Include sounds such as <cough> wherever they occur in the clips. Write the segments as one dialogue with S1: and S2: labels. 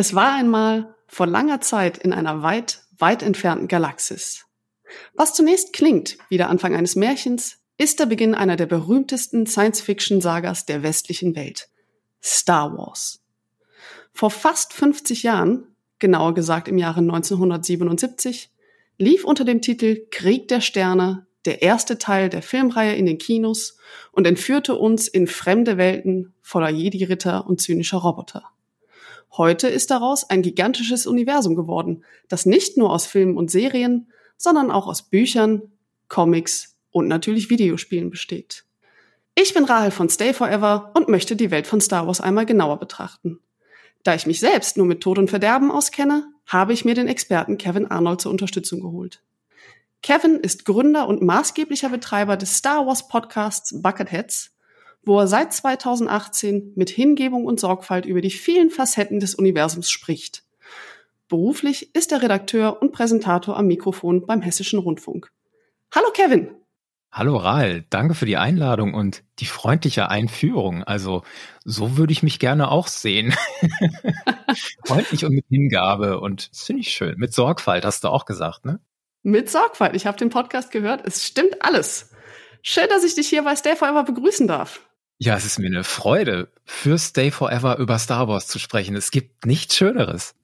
S1: Es war einmal vor langer Zeit in einer weit, weit entfernten Galaxis. Was zunächst klingt wie der Anfang eines Märchens, ist der Beginn einer der berühmtesten Science-Fiction-Sagas der westlichen Welt. Star Wars. Vor fast 50 Jahren, genauer gesagt im Jahre 1977, lief unter dem Titel Krieg der Sterne der erste Teil der Filmreihe in den Kinos und entführte uns in fremde Welten voller Jedi-Ritter und zynischer Roboter. Heute ist daraus ein gigantisches Universum geworden, das nicht nur aus Filmen und Serien, sondern auch aus Büchern, Comics und natürlich Videospielen besteht. Ich bin Rahel von Stay Forever und möchte die Welt von Star Wars einmal genauer betrachten. Da ich mich selbst nur mit Tod und Verderben auskenne, habe ich mir den Experten Kevin Arnold zur Unterstützung geholt. Kevin ist Gründer und maßgeblicher Betreiber des Star Wars Podcasts Bucketheads wo er seit 2018 mit Hingebung und Sorgfalt über die vielen Facetten des Universums spricht. Beruflich ist er Redakteur und Präsentator am Mikrofon beim Hessischen Rundfunk. Hallo Kevin!
S2: Hallo Rahl, danke für die Einladung und die freundliche Einführung. Also so würde ich mich gerne auch sehen. <laughs> Freundlich und mit Hingabe und das finde ich schön. Mit Sorgfalt hast du auch gesagt, ne?
S1: Mit Sorgfalt. Ich habe den Podcast gehört. Es stimmt alles. Schön, dass ich dich hier bei Stay Forever begrüßen darf.
S2: Ja, es ist mir eine Freude, für Stay Forever über Star Wars zu sprechen. Es gibt nichts Schöneres.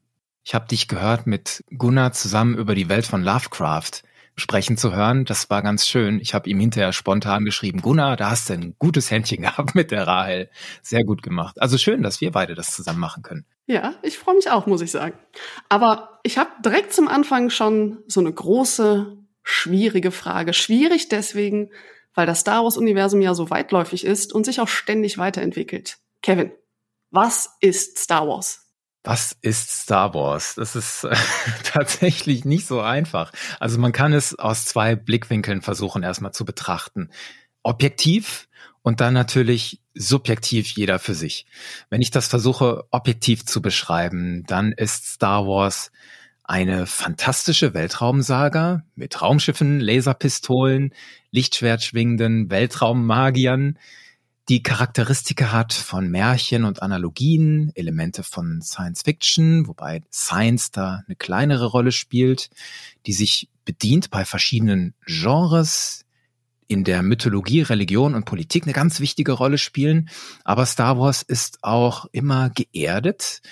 S2: Ich habe dich gehört, mit Gunnar zusammen über die Welt von Lovecraft sprechen zu hören. Das war ganz schön. Ich habe ihm hinterher spontan geschrieben, Gunnar, da hast du ein gutes Händchen <laughs> gehabt mit der Rahel. Sehr gut gemacht. Also schön, dass wir beide das zusammen machen können.
S1: Ja, ich freue mich auch, muss ich sagen. Aber ich habe direkt zum Anfang schon so eine große, schwierige Frage. Schwierig deswegen, weil das Star Wars-Universum ja so weitläufig ist und sich auch ständig weiterentwickelt. Kevin, was ist Star Wars?
S2: Was ist Star Wars? Das ist <laughs> tatsächlich nicht so einfach. Also man kann es aus zwei Blickwinkeln versuchen erstmal zu betrachten. Objektiv und dann natürlich subjektiv jeder für sich. Wenn ich das versuche objektiv zu beschreiben, dann ist Star Wars eine fantastische Weltraumsaga mit Raumschiffen, Laserpistolen, Lichtschwertschwingenden Weltraummagiern, die Charakteristika hat von Märchen und Analogien, Elemente von Science Fiction, wobei Science da eine kleinere Rolle spielt, die sich bedient bei verschiedenen Genres, in der Mythologie, Religion und Politik eine ganz wichtige Rolle spielen. Aber Star Wars ist auch immer geerdet,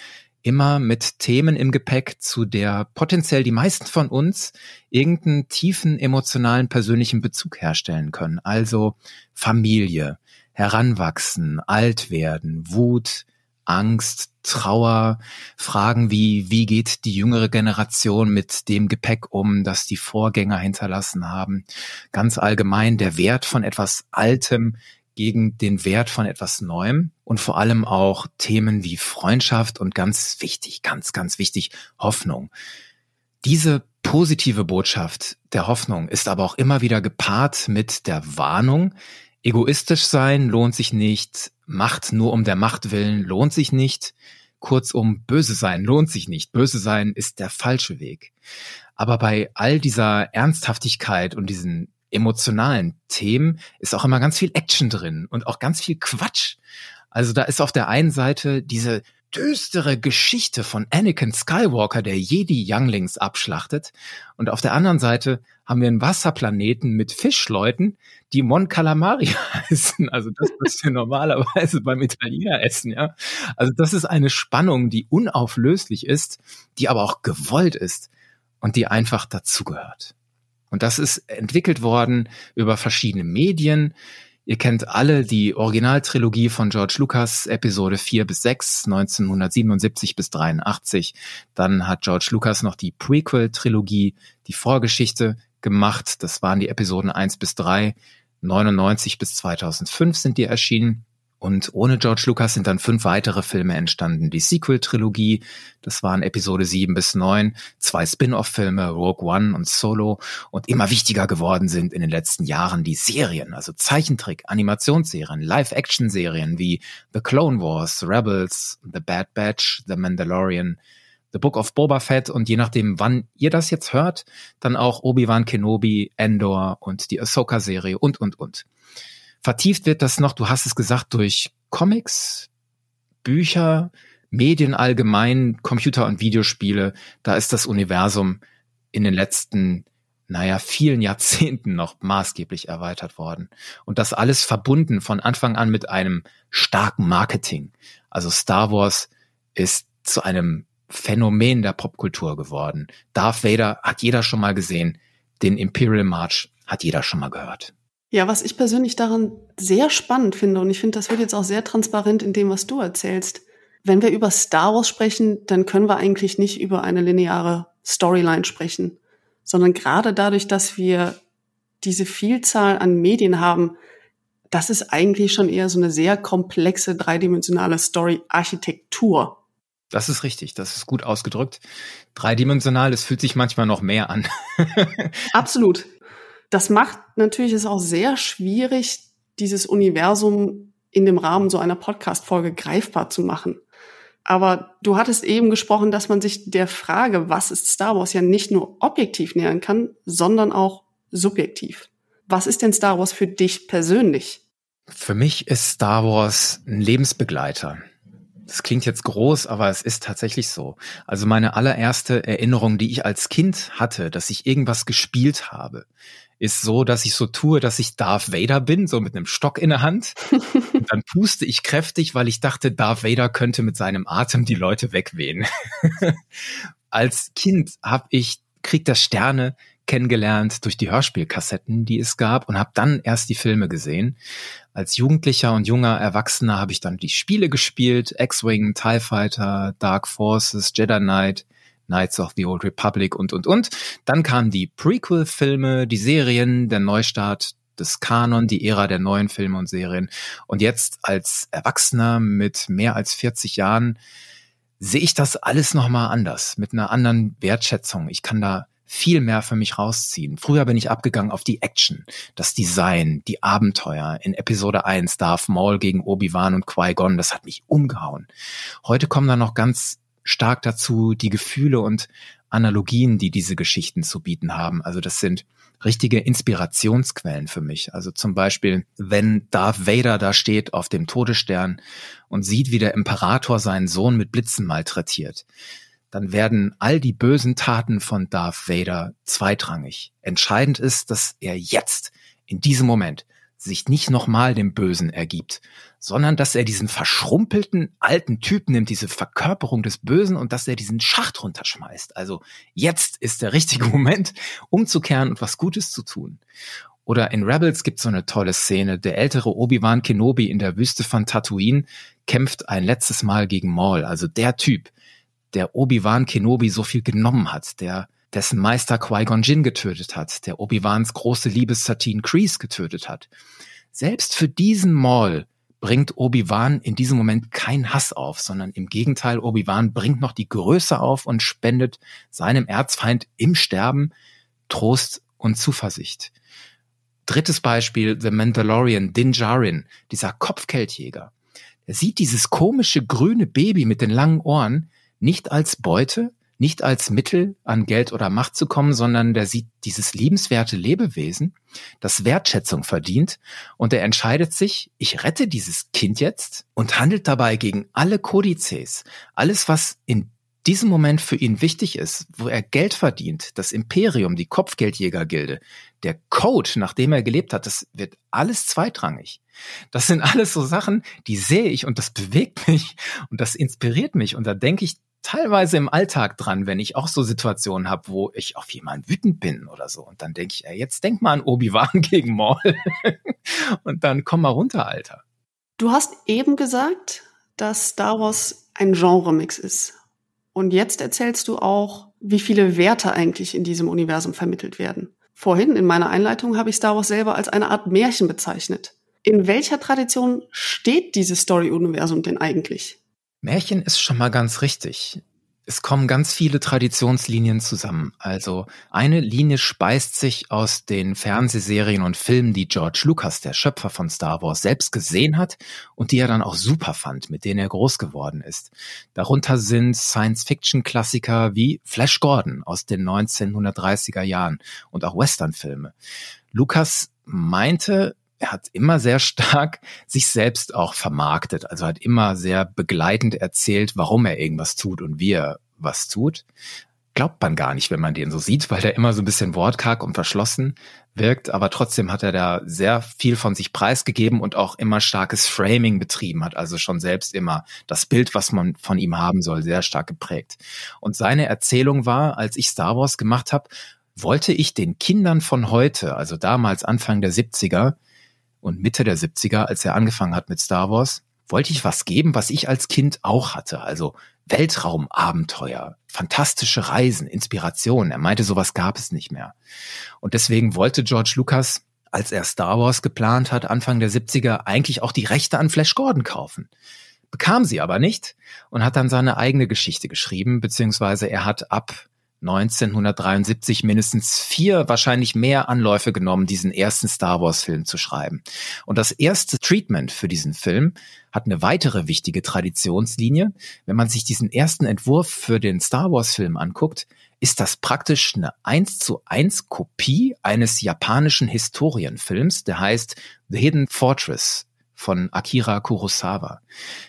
S2: immer mit Themen im Gepäck, zu der potenziell die meisten von uns irgendeinen tiefen emotionalen persönlichen Bezug herstellen können. Also Familie, Heranwachsen, alt werden, Wut, Angst, Trauer, Fragen wie, wie geht die jüngere Generation mit dem Gepäck um, das die Vorgänger hinterlassen haben. Ganz allgemein der Wert von etwas Altem gegen den Wert von etwas Neuem und vor allem auch Themen wie Freundschaft und ganz wichtig, ganz, ganz wichtig, Hoffnung. Diese positive Botschaft der Hoffnung ist aber auch immer wieder gepaart mit der Warnung, egoistisch sein lohnt sich nicht, Macht nur um der Macht willen lohnt sich nicht, kurzum böse sein lohnt sich nicht, böse sein ist der falsche Weg. Aber bei all dieser Ernsthaftigkeit und diesen emotionalen Themen ist auch immer ganz viel Action drin und auch ganz viel Quatsch. Also da ist auf der einen Seite diese düstere Geschichte von Anakin Skywalker, der Jedi Younglings abschlachtet. Und auf der anderen Seite haben wir einen Wasserplaneten mit Fischleuten, die Mon Calamari <laughs> heißen. Also das, was wir normalerweise beim Italiener essen, ja. Also das ist eine Spannung, die unauflöslich ist, die aber auch gewollt ist und die einfach dazugehört. Und das ist entwickelt worden über verschiedene Medien. Ihr kennt alle die Originaltrilogie von George Lucas, Episode 4 bis 6, 1977 bis 83. Dann hat George Lucas noch die Prequel-Trilogie, die Vorgeschichte gemacht. Das waren die Episoden 1 bis 3. 99 bis 2005 sind die erschienen. Und ohne George Lucas sind dann fünf weitere Filme entstanden. Die Sequel-Trilogie, das waren Episode 7 bis 9, zwei Spin-off-Filme, Rogue One und Solo. Und immer wichtiger geworden sind in den letzten Jahren die Serien, also Zeichentrick, Animationsserien, Live-Action-Serien wie The Clone Wars, Rebels, The Bad Batch, The Mandalorian, The Book of Boba Fett und je nachdem, wann ihr das jetzt hört, dann auch Obi-Wan Kenobi, Endor und die Ahsoka-Serie und, und, und. Vertieft wird das noch, du hast es gesagt, durch Comics, Bücher, Medien allgemein, Computer- und Videospiele, da ist das Universum in den letzten, naja, vielen Jahrzehnten noch maßgeblich erweitert worden. Und das alles verbunden von Anfang an mit einem starken Marketing. Also Star Wars ist zu einem Phänomen der Popkultur geworden. Darth Vader hat jeder schon mal gesehen. Den Imperial March hat jeder schon mal gehört.
S1: Ja, was ich persönlich daran sehr spannend finde, und ich finde, das wird jetzt auch sehr transparent in dem, was du erzählst. Wenn wir über Star Wars sprechen, dann können wir eigentlich nicht über eine lineare Storyline sprechen, sondern gerade dadurch, dass wir diese Vielzahl an Medien haben, das ist eigentlich schon eher so eine sehr komplexe dreidimensionale Story-Architektur.
S2: Das ist richtig, das ist gut ausgedrückt. Dreidimensional, es fühlt sich manchmal noch mehr an.
S1: Absolut. Das macht natürlich es auch sehr schwierig, dieses Universum in dem Rahmen so einer Podcast-Folge greifbar zu machen. Aber du hattest eben gesprochen, dass man sich der Frage, was ist Star Wars, ja nicht nur objektiv nähern kann, sondern auch subjektiv. Was ist denn Star Wars für dich persönlich?
S2: Für mich ist Star Wars ein Lebensbegleiter. Das klingt jetzt groß, aber es ist tatsächlich so. Also meine allererste Erinnerung, die ich als Kind hatte, dass ich irgendwas gespielt habe, ist so, dass ich so tue, dass ich Darth Vader bin, so mit einem Stock in der Hand. <laughs> Und dann puste ich kräftig, weil ich dachte, Darth Vader könnte mit seinem Atem die Leute wegwehen. <laughs> als Kind habe ich Krieg der Sterne kennengelernt durch die Hörspielkassetten, die es gab und habe dann erst die Filme gesehen. Als Jugendlicher und junger Erwachsener habe ich dann die Spiele gespielt, X-Wing, TIE Fighter, Dark Forces, Jedi Knight, Knights of the Old Republic und, und, und. Dann kamen die Prequel-Filme, die Serien, der Neustart des Kanon, die Ära der neuen Filme und Serien. Und jetzt als Erwachsener mit mehr als 40 Jahren sehe ich das alles nochmal anders, mit einer anderen Wertschätzung. Ich kann da viel mehr für mich rausziehen. Früher bin ich abgegangen auf die Action, das Design, die Abenteuer. In Episode 1 Darth Maul gegen Obi-Wan und Qui-Gon, das hat mich umgehauen. Heute kommen da noch ganz stark dazu die Gefühle und Analogien, die diese Geschichten zu bieten haben. Also das sind richtige Inspirationsquellen für mich. Also zum Beispiel, wenn Darth Vader da steht auf dem Todesstern und sieht, wie der Imperator seinen Sohn mit Blitzen malträtiert, dann werden all die bösen Taten von Darth Vader zweitrangig. Entscheidend ist, dass er jetzt, in diesem Moment, sich nicht nochmal dem Bösen ergibt, sondern dass er diesen verschrumpelten alten Typ nimmt, diese Verkörperung des Bösen und dass er diesen Schacht runterschmeißt. Also jetzt ist der richtige <laughs> Moment, umzukehren und was Gutes zu tun. Oder in Rebels gibt es so eine tolle Szene. Der ältere Obi-Wan Kenobi in der Wüste von Tatooine kämpft ein letztes Mal gegen Maul. Also der Typ, der Obi-Wan Kenobi so viel genommen hat, der dessen Meister Qui-Gon Jinn getötet hat, der Obi-Wans große Liebe Satine Kreese getötet hat. Selbst für diesen Maul bringt Obi-Wan in diesem Moment kein Hass auf, sondern im Gegenteil, Obi-Wan bringt noch die Größe auf und spendet seinem Erzfeind im Sterben Trost und Zuversicht. Drittes Beispiel, The Mandalorian, Din Djarin, dieser Kopfgeldjäger. Er sieht dieses komische grüne Baby mit den langen Ohren nicht als Beute, nicht als Mittel an Geld oder Macht zu kommen, sondern der sieht dieses liebenswerte Lebewesen, das Wertschätzung verdient und er entscheidet sich, ich rette dieses Kind jetzt und handelt dabei gegen alle Kodizes, alles was in diesem Moment für ihn wichtig ist, wo er Geld verdient, das Imperium, die Kopfgeldjägergilde, der Code, nach dem er gelebt hat, das wird alles zweitrangig. Das sind alles so Sachen, die sehe ich und das bewegt <laughs> mich und das inspiriert mich und da denke ich teilweise im Alltag dran, wenn ich auch so Situationen habe, wo ich auf jemanden wütend bin oder so. Und dann denke ich, ey, jetzt denk mal an Obi-Wan <laughs> gegen Maul. und dann komm mal runter, Alter.
S1: Du hast eben gesagt, dass Star Wars ein Genre-Mix ist. Und jetzt erzählst du auch, wie viele Werte eigentlich in diesem Universum vermittelt werden. Vorhin in meiner Einleitung habe ich Star Wars selber als eine Art Märchen bezeichnet. In welcher Tradition steht dieses Story-Universum denn eigentlich?
S2: Märchen ist schon mal ganz richtig. Es kommen ganz viele Traditionslinien zusammen. Also eine Linie speist sich aus den Fernsehserien und Filmen, die George Lucas, der Schöpfer von Star Wars, selbst gesehen hat und die er dann auch super fand, mit denen er groß geworden ist. Darunter sind Science-Fiction-Klassiker wie Flash Gordon aus den 1930er Jahren und auch Western-Filme. Lucas meinte, er hat immer sehr stark sich selbst auch vermarktet. Also hat immer sehr begleitend erzählt, warum er irgendwas tut und wie er was tut. Glaubt man gar nicht, wenn man den so sieht, weil der immer so ein bisschen wortkarg und verschlossen wirkt. Aber trotzdem hat er da sehr viel von sich preisgegeben und auch immer starkes Framing betrieben, hat also schon selbst immer das Bild, was man von ihm haben soll, sehr stark geprägt. Und seine Erzählung war, als ich Star Wars gemacht habe, wollte ich den Kindern von heute, also damals Anfang der 70er und Mitte der 70er, als er angefangen hat mit Star Wars, wollte ich was geben, was ich als Kind auch hatte. Also Weltraumabenteuer, fantastische Reisen, Inspiration. Er meinte, sowas gab es nicht mehr. Und deswegen wollte George Lucas, als er Star Wars geplant hat, Anfang der 70er, eigentlich auch die Rechte an Flash Gordon kaufen. Bekam sie aber nicht und hat dann seine eigene Geschichte geschrieben, beziehungsweise er hat ab 1973 mindestens vier, wahrscheinlich mehr Anläufe genommen, diesen ersten Star Wars-Film zu schreiben. Und das erste Treatment für diesen Film hat eine weitere wichtige Traditionslinie. Wenn man sich diesen ersten Entwurf für den Star Wars-Film anguckt, ist das praktisch eine eins zu eins Kopie eines japanischen Historienfilms, der heißt The Hidden Fortress von Akira Kurosawa.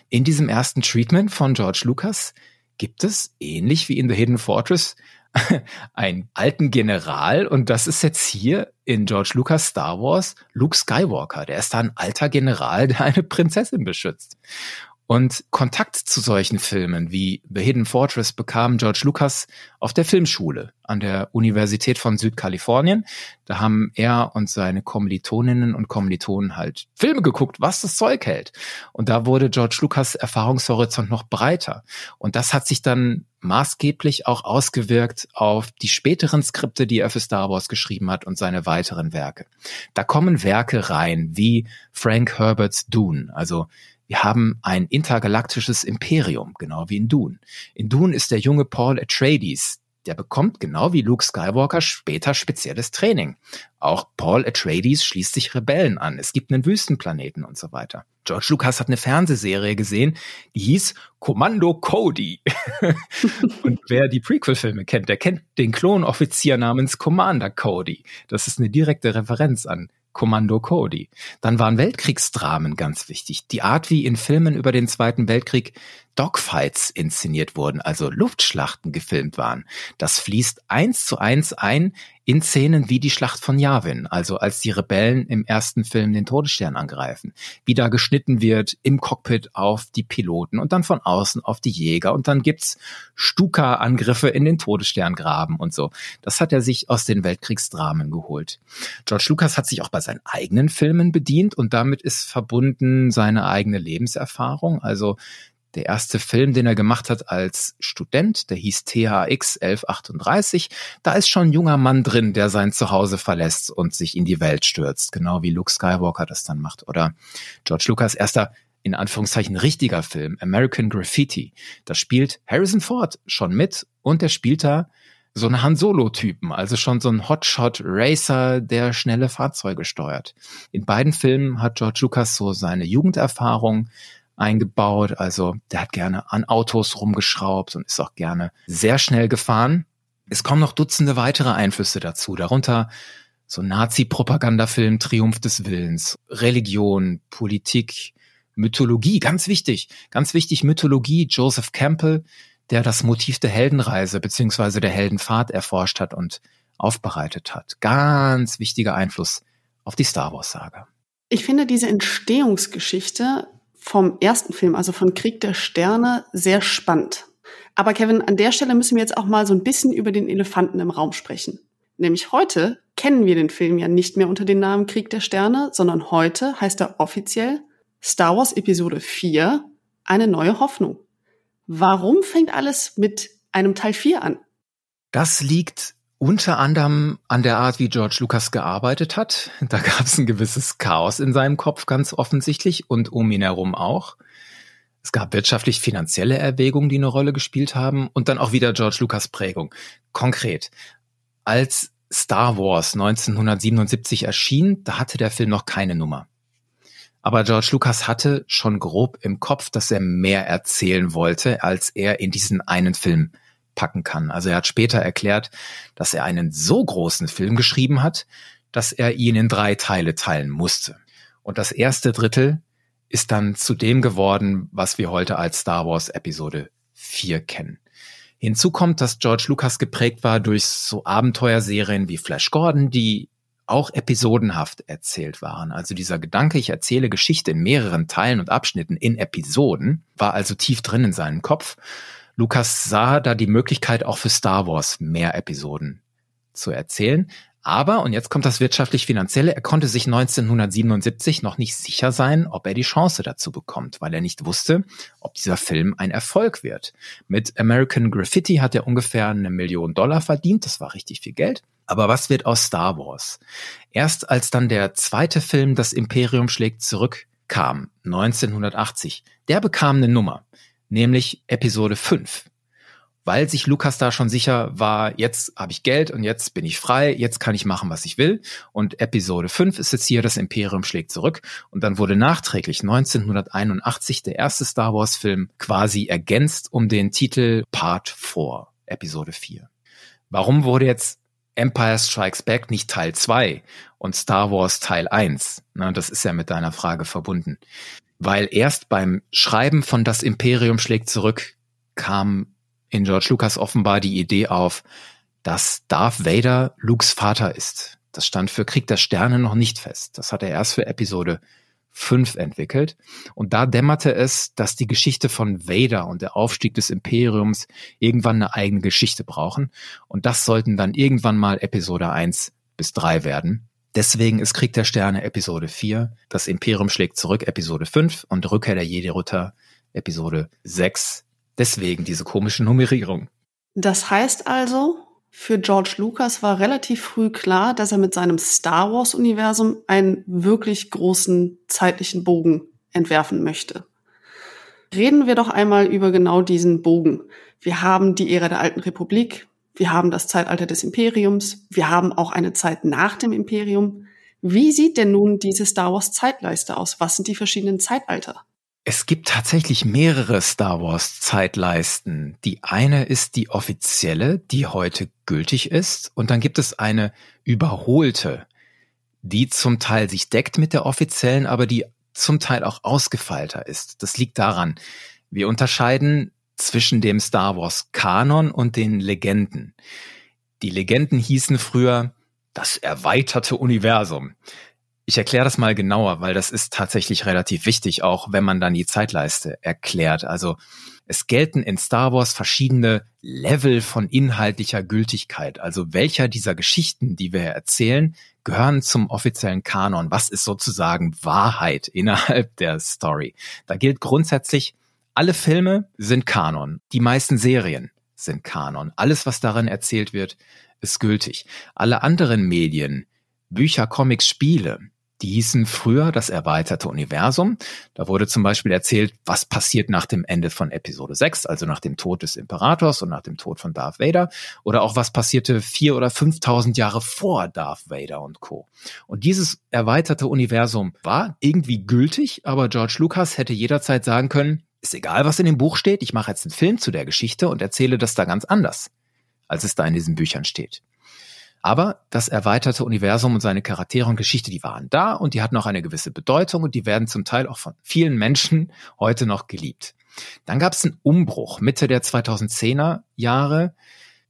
S2: In diesem ersten Treatment von George Lucas gibt es, ähnlich wie in The Hidden Fortress, <laughs> einen alten General und das ist jetzt hier in George Lucas Star Wars Luke Skywalker. Der ist da ein alter General, <laughs> der eine Prinzessin beschützt. Und Kontakt zu solchen Filmen wie The Hidden Fortress bekam George Lucas auf der Filmschule an der Universität von Südkalifornien. Da haben er und seine Kommilitoninnen und Kommilitonen halt Filme geguckt, was das Zeug hält. Und da wurde George Lucas Erfahrungshorizont noch breiter. Und das hat sich dann maßgeblich auch ausgewirkt auf die späteren Skripte, die er für Star Wars geschrieben hat und seine weiteren Werke. Da kommen Werke rein wie Frank Herberts Dune, also wir haben ein intergalaktisches Imperium, genau wie in Dune. In Dune ist der junge Paul Atreides, der bekommt genau wie Luke Skywalker später spezielles Training. Auch Paul Atreides schließt sich Rebellen an. Es gibt einen Wüstenplaneten und so weiter. George Lucas hat eine Fernsehserie gesehen, die hieß Kommando Cody. <laughs> und wer die Prequel-Filme kennt, der kennt den Klonoffizier namens Commander Cody. Das ist eine direkte Referenz an Kommando Cody. Dann waren Weltkriegsdramen ganz wichtig. Die Art, wie in Filmen über den Zweiten Weltkrieg Dogfights inszeniert wurden, also Luftschlachten gefilmt waren. Das fließt eins zu eins ein in Szenen wie die Schlacht von Yavin, also als die Rebellen im ersten Film den Todesstern angreifen, wie da geschnitten wird im Cockpit auf die Piloten und dann von außen auf die Jäger und dann gibt's Stuka-Angriffe in den Todessterngraben und so. Das hat er sich aus den Weltkriegsdramen geholt. George Lucas hat sich auch bei seinen eigenen Filmen bedient und damit ist verbunden seine eigene Lebenserfahrung, also der erste Film, den er gemacht hat als Student, der hieß THX 1138. Da ist schon ein junger Mann drin, der sein Zuhause verlässt und sich in die Welt stürzt, genau wie Luke Skywalker das dann macht. Oder George Lucas erster in Anführungszeichen richtiger Film, American Graffiti. Da spielt Harrison Ford schon mit und der spielt da so einen Han Solo-Typen, also schon so ein Hotshot-Racer, der schnelle Fahrzeuge steuert. In beiden Filmen hat George Lucas so seine Jugenderfahrung eingebaut. Also der hat gerne an Autos rumgeschraubt und ist auch gerne sehr schnell gefahren. Es kommen noch Dutzende weitere Einflüsse dazu, darunter so Nazi-Propagandafilm Triumph des Willens, Religion, Politik, Mythologie, ganz wichtig, ganz wichtig Mythologie, Joseph Campbell, der das Motiv der Heldenreise beziehungsweise der Heldenfahrt erforscht hat und aufbereitet hat. Ganz wichtiger Einfluss auf die Star Wars-Saga.
S1: Ich finde diese Entstehungsgeschichte vom ersten Film, also von Krieg der Sterne, sehr spannend. Aber Kevin, an der Stelle müssen wir jetzt auch mal so ein bisschen über den Elefanten im Raum sprechen. Nämlich heute kennen wir den Film ja nicht mehr unter dem Namen Krieg der Sterne, sondern heute heißt er offiziell Star Wars Episode 4, eine neue Hoffnung. Warum fängt alles mit einem Teil 4 an?
S2: Das liegt unter anderem an der Art, wie George Lucas gearbeitet hat. Da gab es ein gewisses Chaos in seinem Kopf ganz offensichtlich und um ihn herum auch. Es gab wirtschaftlich-finanzielle Erwägungen, die eine Rolle gespielt haben und dann auch wieder George Lucas Prägung. Konkret, als Star Wars 1977 erschien, da hatte der Film noch keine Nummer. Aber George Lucas hatte schon grob im Kopf, dass er mehr erzählen wollte, als er in diesen einen Film packen kann. Also er hat später erklärt, dass er einen so großen Film geschrieben hat, dass er ihn in drei Teile teilen musste. Und das erste Drittel ist dann zu dem geworden, was wir heute als Star Wars Episode 4 kennen. Hinzu kommt, dass George Lucas geprägt war durch so Abenteuerserien wie Flash Gordon, die auch episodenhaft erzählt waren. Also dieser Gedanke, ich erzähle Geschichte in mehreren Teilen und Abschnitten in Episoden, war also tief drin in seinem Kopf. Lucas sah da die Möglichkeit auch für Star Wars mehr Episoden zu erzählen. Aber, und jetzt kommt das wirtschaftlich-finanzielle, er konnte sich 1977 noch nicht sicher sein, ob er die Chance dazu bekommt, weil er nicht wusste, ob dieser Film ein Erfolg wird. Mit American Graffiti hat er ungefähr eine Million Dollar verdient, das war richtig viel Geld. Aber was wird aus Star Wars? Erst als dann der zweite Film Das Imperium schlägt zurück kam, 1980, der bekam eine Nummer, nämlich Episode 5 weil sich Lukas da schon sicher war, jetzt habe ich Geld und jetzt bin ich frei, jetzt kann ich machen, was ich will. Und Episode 5 ist jetzt hier, das Imperium schlägt zurück. Und dann wurde nachträglich 1981 der erste Star Wars-Film quasi ergänzt um den Titel Part 4, Episode 4. Warum wurde jetzt Empire Strikes Back nicht Teil 2 und Star Wars Teil 1? Na, das ist ja mit deiner Frage verbunden. Weil erst beim Schreiben von Das Imperium schlägt zurück kam in George Lucas offenbar die Idee auf, dass Darth Vader Lukes Vater ist. Das stand für Krieg der Sterne noch nicht fest. Das hat er erst für Episode 5 entwickelt. Und da dämmerte es, dass die Geschichte von Vader und der Aufstieg des Imperiums irgendwann eine eigene Geschichte brauchen. Und das sollten dann irgendwann mal Episode 1 bis 3 werden. Deswegen ist Krieg der Sterne Episode 4, das Imperium schlägt zurück Episode 5 und Rückkehr der Jedi-Ritter Episode 6 Deswegen diese komische Nummerierung.
S1: Das heißt also, für George Lucas war relativ früh klar, dass er mit seinem Star Wars-Universum einen wirklich großen zeitlichen Bogen entwerfen möchte. Reden wir doch einmal über genau diesen Bogen. Wir haben die Ära der Alten Republik, wir haben das Zeitalter des Imperiums, wir haben auch eine Zeit nach dem Imperium. Wie sieht denn nun diese Star Wars Zeitleiste aus? Was sind die verschiedenen Zeitalter?
S2: Es gibt tatsächlich mehrere Star Wars Zeitleisten. Die eine ist die offizielle, die heute gültig ist. Und dann gibt es eine überholte, die zum Teil sich deckt mit der offiziellen, aber die zum Teil auch ausgefeilter ist. Das liegt daran, wir unterscheiden zwischen dem Star Wars Kanon und den Legenden. Die Legenden hießen früher das erweiterte Universum. Ich erkläre das mal genauer, weil das ist tatsächlich relativ wichtig, auch wenn man dann die Zeitleiste erklärt. Also es gelten in Star Wars verschiedene Level von inhaltlicher Gültigkeit. Also welcher dieser Geschichten, die wir erzählen, gehören zum offiziellen Kanon? Was ist sozusagen Wahrheit innerhalb der Story? Da gilt grundsätzlich, alle Filme sind Kanon. Die meisten Serien sind Kanon. Alles, was darin erzählt wird, ist gültig. Alle anderen Medien, Bücher, Comics, Spiele, die hießen früher das erweiterte Universum. Da wurde zum Beispiel erzählt, was passiert nach dem Ende von Episode 6, also nach dem Tod des Imperators und nach dem Tod von Darth Vader. Oder auch was passierte vier oder 5000 Jahre vor Darth Vader und Co. Und dieses erweiterte Universum war irgendwie gültig, aber George Lucas hätte jederzeit sagen können, ist egal, was in dem Buch steht, ich mache jetzt einen Film zu der Geschichte und erzähle das da ganz anders, als es da in diesen Büchern steht. Aber das erweiterte Universum und seine Charaktere und Geschichte, die waren da und die hatten auch eine gewisse Bedeutung und die werden zum Teil auch von vielen Menschen <laughs> heute noch geliebt. Dann gab es einen Umbruch Mitte der 2010er Jahre.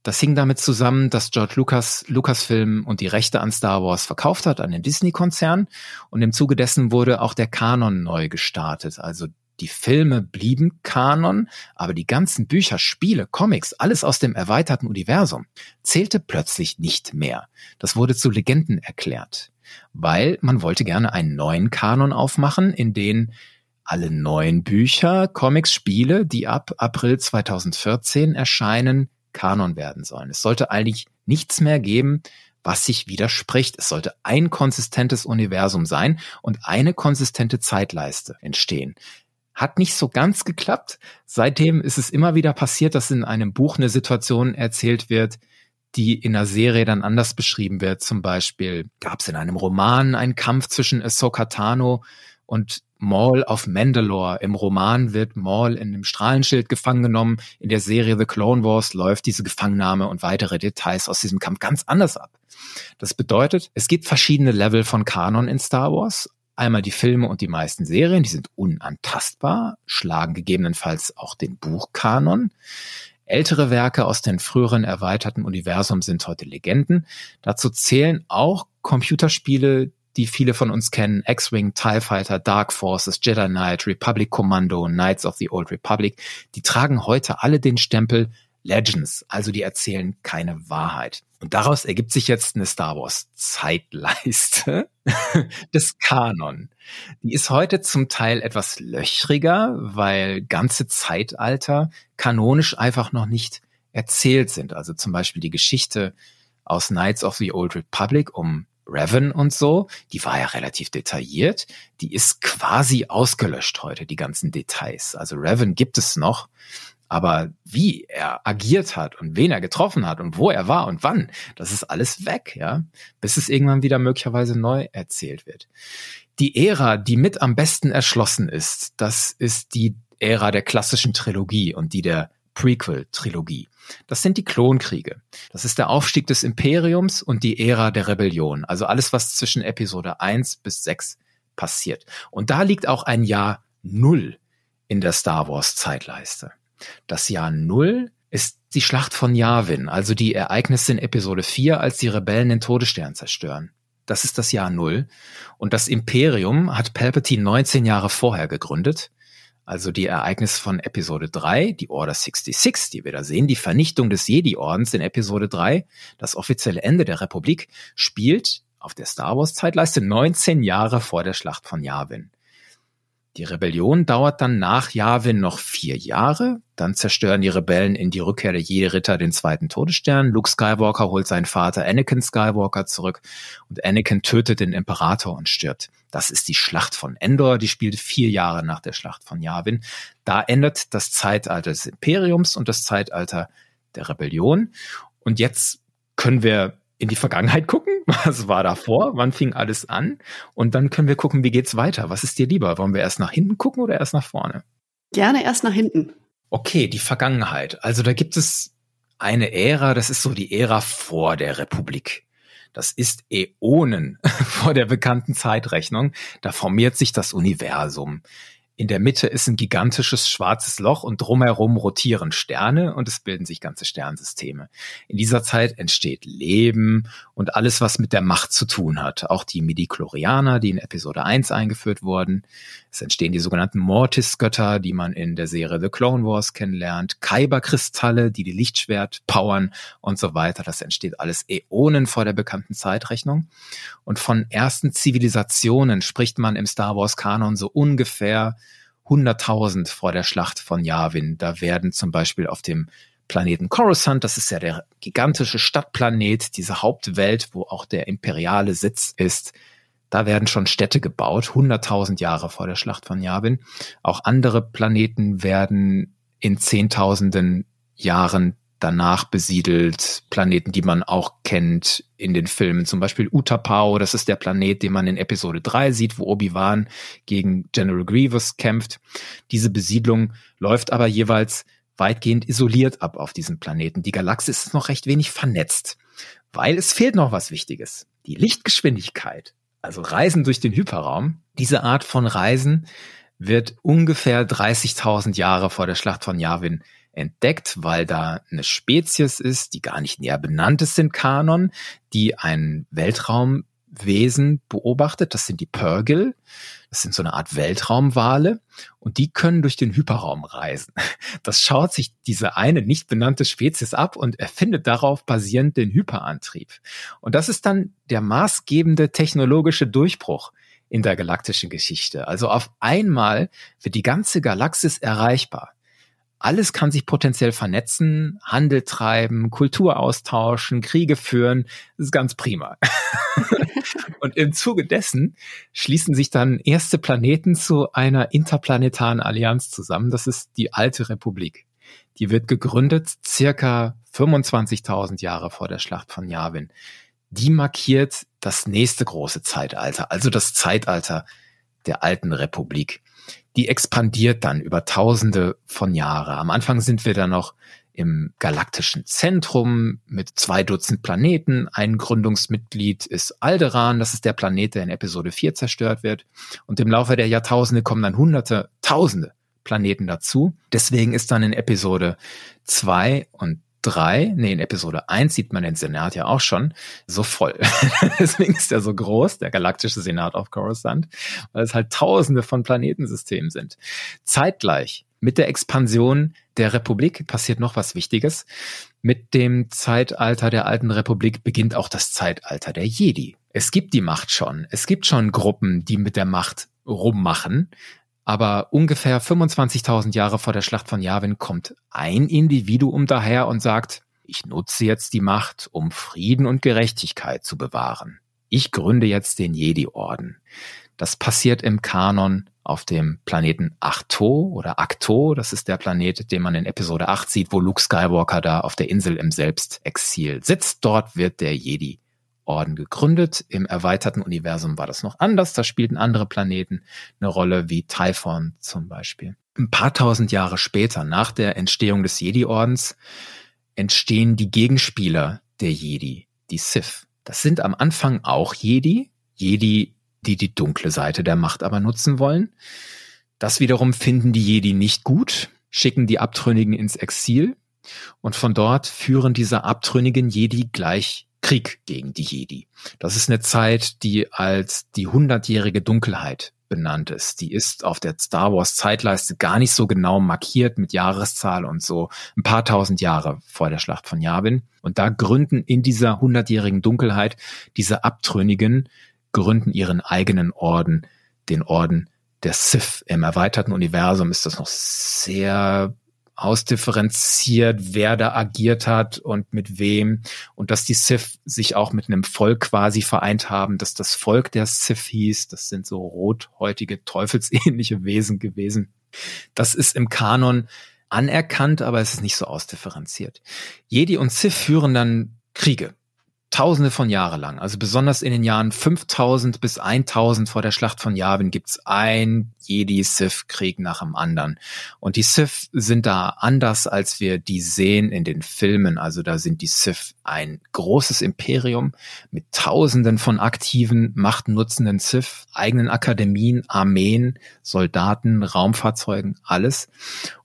S2: Das hing damit zusammen, dass George Lucas Lucasfilm und die Rechte an Star Wars verkauft hat an den Disney-Konzern und im Zuge dessen wurde auch der Kanon neu gestartet. Also die Filme blieben Kanon, aber die ganzen Bücher, Spiele, Comics, alles aus dem erweiterten Universum zählte plötzlich nicht mehr. Das wurde zu Legenden erklärt, weil man wollte gerne einen neuen Kanon aufmachen, in den alle neuen Bücher, Comics, Spiele, die ab April 2014 erscheinen, Kanon werden sollen. Es sollte eigentlich nichts mehr geben, was sich widerspricht. Es sollte ein konsistentes Universum sein und eine konsistente Zeitleiste entstehen. Hat nicht so ganz geklappt. Seitdem ist es immer wieder passiert, dass in einem Buch eine Situation erzählt wird, die in einer Serie dann anders beschrieben wird. Zum Beispiel gab es in einem Roman einen Kampf zwischen Ahsoka Tano und Maul auf Mandalore. Im Roman wird Maul in einem Strahlenschild gefangen genommen. In der Serie The Clone Wars läuft diese Gefangennahme und weitere Details aus diesem Kampf ganz anders ab. Das bedeutet, es gibt verschiedene Level von Kanon in Star Wars Einmal die Filme und die meisten Serien, die sind unantastbar, schlagen gegebenenfalls auch den Buchkanon. Ältere Werke aus den früheren erweiterten Universum sind heute Legenden. Dazu zählen auch Computerspiele, die viele von uns kennen, X-Wing, TIE Fighter, Dark Forces, Jedi Knight, Republic Commando, Knights of the Old Republic, die tragen heute alle den Stempel Legends, also die erzählen keine Wahrheit. Und daraus ergibt sich jetzt eine Star Wars Zeitleiste <laughs> des Kanon. Die ist heute zum Teil etwas löchriger, weil ganze Zeitalter kanonisch einfach noch nicht erzählt sind. Also zum Beispiel die Geschichte aus Knights of the Old Republic um Revan und so, die war ja relativ detailliert. Die ist quasi ausgelöscht heute, die ganzen Details. Also Revan gibt es noch, aber wie er agiert hat und wen er getroffen hat und wo er war und wann, das ist alles weg, ja, bis es irgendwann wieder möglicherweise neu erzählt wird. Die Ära, die mit am besten erschlossen ist, das ist die Ära der klassischen Trilogie und die der Prequel-Trilogie. Das sind die Klonkriege. Das ist der Aufstieg des Imperiums und die Ära der Rebellion. Also alles, was zwischen Episode 1 bis 6 passiert. Und da liegt auch ein Jahr Null in der Star Wars Zeitleiste. Das Jahr Null ist die Schlacht von Yavin, also die Ereignisse in Episode 4, als die Rebellen den Todesstern zerstören. Das ist das Jahr Null. Und das Imperium hat Palpatine 19 Jahre vorher gegründet also die Ereignisse von Episode 3, die Order 66, die wir da sehen, die Vernichtung des Jedi-Ordens in Episode 3, das offizielle Ende der Republik, spielt auf der Star Wars-Zeitleiste 19 Jahre vor der Schlacht von Yavin. Die Rebellion dauert dann nach Yavin noch vier Jahre. Dann zerstören die Rebellen in die Rückkehr der Jedi-Ritter den zweiten Todesstern. Luke Skywalker holt seinen Vater Anakin Skywalker zurück und Anakin tötet den Imperator und stirbt. Das ist die Schlacht von Endor, die spielt vier Jahre nach der Schlacht von Yavin. Da endet das Zeitalter des Imperiums und das Zeitalter der Rebellion. Und jetzt können wir in die Vergangenheit gucken. <laughs> Was war davor? Wann fing alles an? Und dann können wir gucken, wie geht's weiter? Was ist dir lieber? Wollen wir erst nach hinten gucken oder erst nach vorne?
S1: Gerne erst nach hinten.
S2: Okay, die Vergangenheit. Also da gibt es eine Ära, das ist so die Ära vor der Republik. Das ist Äonen <laughs> vor der bekannten Zeitrechnung. Da formiert sich das Universum. In der Mitte ist ein gigantisches schwarzes Loch und drumherum rotieren Sterne und es bilden sich ganze Sternsysteme. In dieser Zeit entsteht Leben und alles, was mit der Macht zu tun hat. Auch die Midichlorianer, die in Episode 1 eingeführt wurden. Es entstehen die sogenannten Mortis-Götter, die man in der Serie The Clone Wars kennenlernt. Kyber-Kristalle, die die Lichtschwert powern und so weiter. Das entsteht alles Äonen vor der bekannten Zeitrechnung. Und von ersten Zivilisationen spricht man im Star Wars-Kanon so ungefähr 100.000 vor der Schlacht von Yavin. Da werden zum Beispiel auf dem Planeten Coruscant, das ist ja der gigantische Stadtplanet, diese Hauptwelt, wo auch der imperiale Sitz ist, da werden schon Städte gebaut, 100.000 Jahre vor der Schlacht von Yavin. Auch andere Planeten werden in Zehntausenden Jahren danach besiedelt, Planeten, die man auch kennt in den Filmen, zum Beispiel Utapau, das ist der Planet, den man in Episode 3 sieht, wo Obi-Wan gegen General Grievous kämpft. Diese Besiedlung läuft aber jeweils weitgehend isoliert ab auf diesem Planeten. Die Galaxis ist noch recht wenig vernetzt, weil es fehlt noch was Wichtiges. Die Lichtgeschwindigkeit, also Reisen durch den Hyperraum. Diese Art von Reisen wird ungefähr 30.000 Jahre vor der Schlacht von Yavin entdeckt, weil da eine Spezies ist, die gar nicht näher benannt ist in Kanon, die ein Weltraumwesen beobachtet. Das sind die Purgil. Das sind so eine Art Weltraumwale und die können durch den Hyperraum reisen. Das schaut sich diese eine nicht benannte Spezies ab und erfindet darauf basierend den Hyperantrieb. Und das ist dann der maßgebende technologische Durchbruch in der galaktischen Geschichte. Also auf einmal wird die ganze Galaxis erreichbar alles kann sich potenziell vernetzen, Handel treiben, Kultur austauschen, Kriege führen. Das ist ganz prima. <laughs> und im Zuge dessen schließen sich dann erste Planeten zu einer interplanetaren Allianz zusammen. Das ist die Alte Republik. Die wird gegründet circa 25.000 Jahre vor der Schlacht von Yavin. Die markiert das nächste große Zeitalter, also das Zeitalter der Alten Republik die expandiert dann über Tausende von Jahre. Am Anfang sind wir da noch im galaktischen Zentrum mit zwei Dutzend Planeten. Ein Gründungsmitglied ist Alderan, das ist der Planet, der in Episode 4 zerstört wird. Und im Laufe der Jahrtausende kommen dann hunderte, tausende Planeten dazu. Deswegen ist dann in Episode 2 und 3, nee, in Episode 1 sieht man den Senat ja auch schon so voll. <laughs> Deswegen ist er so groß, der galaktische Senat auf Coruscant, weil es halt tausende von Planetensystemen sind. Zeitgleich mit der Expansion der Republik passiert noch was Wichtiges. Mit dem Zeitalter der alten Republik beginnt auch das Zeitalter der Jedi. Es gibt die Macht schon. Es gibt schon Gruppen, die mit der Macht rummachen. Aber ungefähr 25.000 Jahre vor der Schlacht von Yavin kommt ein Individuum daher und sagt, ich nutze jetzt die Macht, um Frieden und Gerechtigkeit zu bewahren. Ich gründe jetzt den Jedi-Orden. Das passiert im Kanon auf dem Planeten Achto oder Akto. Das ist der Planet, den man in Episode 8 sieht, wo Luke Skywalker da auf der Insel im Selbstexil sitzt. Dort wird der Jedi Orden gegründet. Im erweiterten Universum war das noch anders. Da spielten andere Planeten eine Rolle, wie Typhon zum Beispiel. Ein paar tausend Jahre später, nach der Entstehung des Jedi-Ordens, entstehen die Gegenspieler der Jedi, die Sith. Das sind am Anfang auch Jedi, Jedi die die dunkle Seite der Macht aber nutzen wollen. Das wiederum finden die Jedi nicht gut, schicken die Abtrünnigen ins Exil und von dort führen diese abtrünnigen Jedi gleich Krieg gegen die Jedi. Das ist eine Zeit, die als die hundertjährige Dunkelheit benannt ist. Die ist auf der Star Wars Zeitleiste gar nicht so genau markiert mit Jahreszahl und so ein paar tausend Jahre vor der Schlacht von Yavin. Und da gründen in dieser hundertjährigen Dunkelheit diese Abtrünnigen gründen ihren eigenen Orden, den Orden der Sith. Im erweiterten Universum ist das noch sehr ausdifferenziert, wer da agiert hat und mit wem und dass die Sith sich auch mit einem Volk quasi vereint haben, dass das Volk der Sith hieß, das sind so rothäutige, teufelsähnliche <laughs> Wesen gewesen. Das ist im Kanon anerkannt, aber es ist nicht so ausdifferenziert. Jedi und Sith führen dann Kriege Tausende von Jahre lang, also besonders in den Jahren 5000 bis 1000 vor der Schlacht von Yavin gibt's ein Jedi-Sith-Krieg nach dem anderen. Und die Sith sind da anders, als wir die sehen in den Filmen. Also da sind die Sith ein großes Imperium mit Tausenden von aktiven, machtnutzenden Sith, eigenen Akademien, Armeen, Soldaten, Raumfahrzeugen, alles.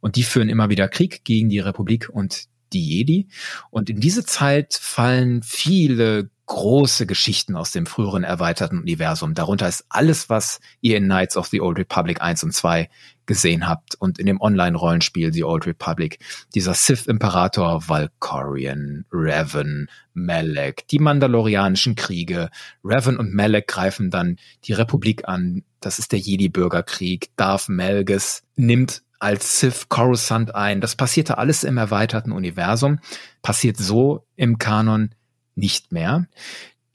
S2: Und die führen immer wieder Krieg gegen die Republik und die Jedi. Und in diese Zeit fallen viele große Geschichten aus dem früheren erweiterten Universum. Darunter ist alles, was ihr in Knights of the Old Republic 1 und 2 gesehen habt und in dem Online-Rollenspiel The Old Republic. Dieser Sith-Imperator Valkorion, Revan, Malek, die Mandalorianischen Kriege. Revan und Malek greifen dann die Republik an. Das ist der Jedi-Bürgerkrieg. Darth Malgus nimmt als Sith Coruscant ein. Das passierte alles im erweiterten Universum, passiert so im Kanon nicht mehr.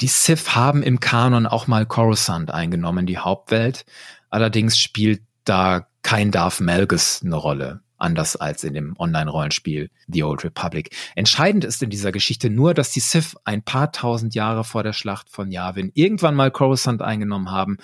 S2: Die Sith haben im Kanon auch mal Coruscant eingenommen, die Hauptwelt. Allerdings spielt da kein Darth Malgus eine Rolle, anders als in dem Online-Rollenspiel The Old Republic. Entscheidend ist in dieser Geschichte nur, dass die Sith ein paar tausend Jahre vor der Schlacht von Yavin irgendwann mal Coruscant eingenommen haben,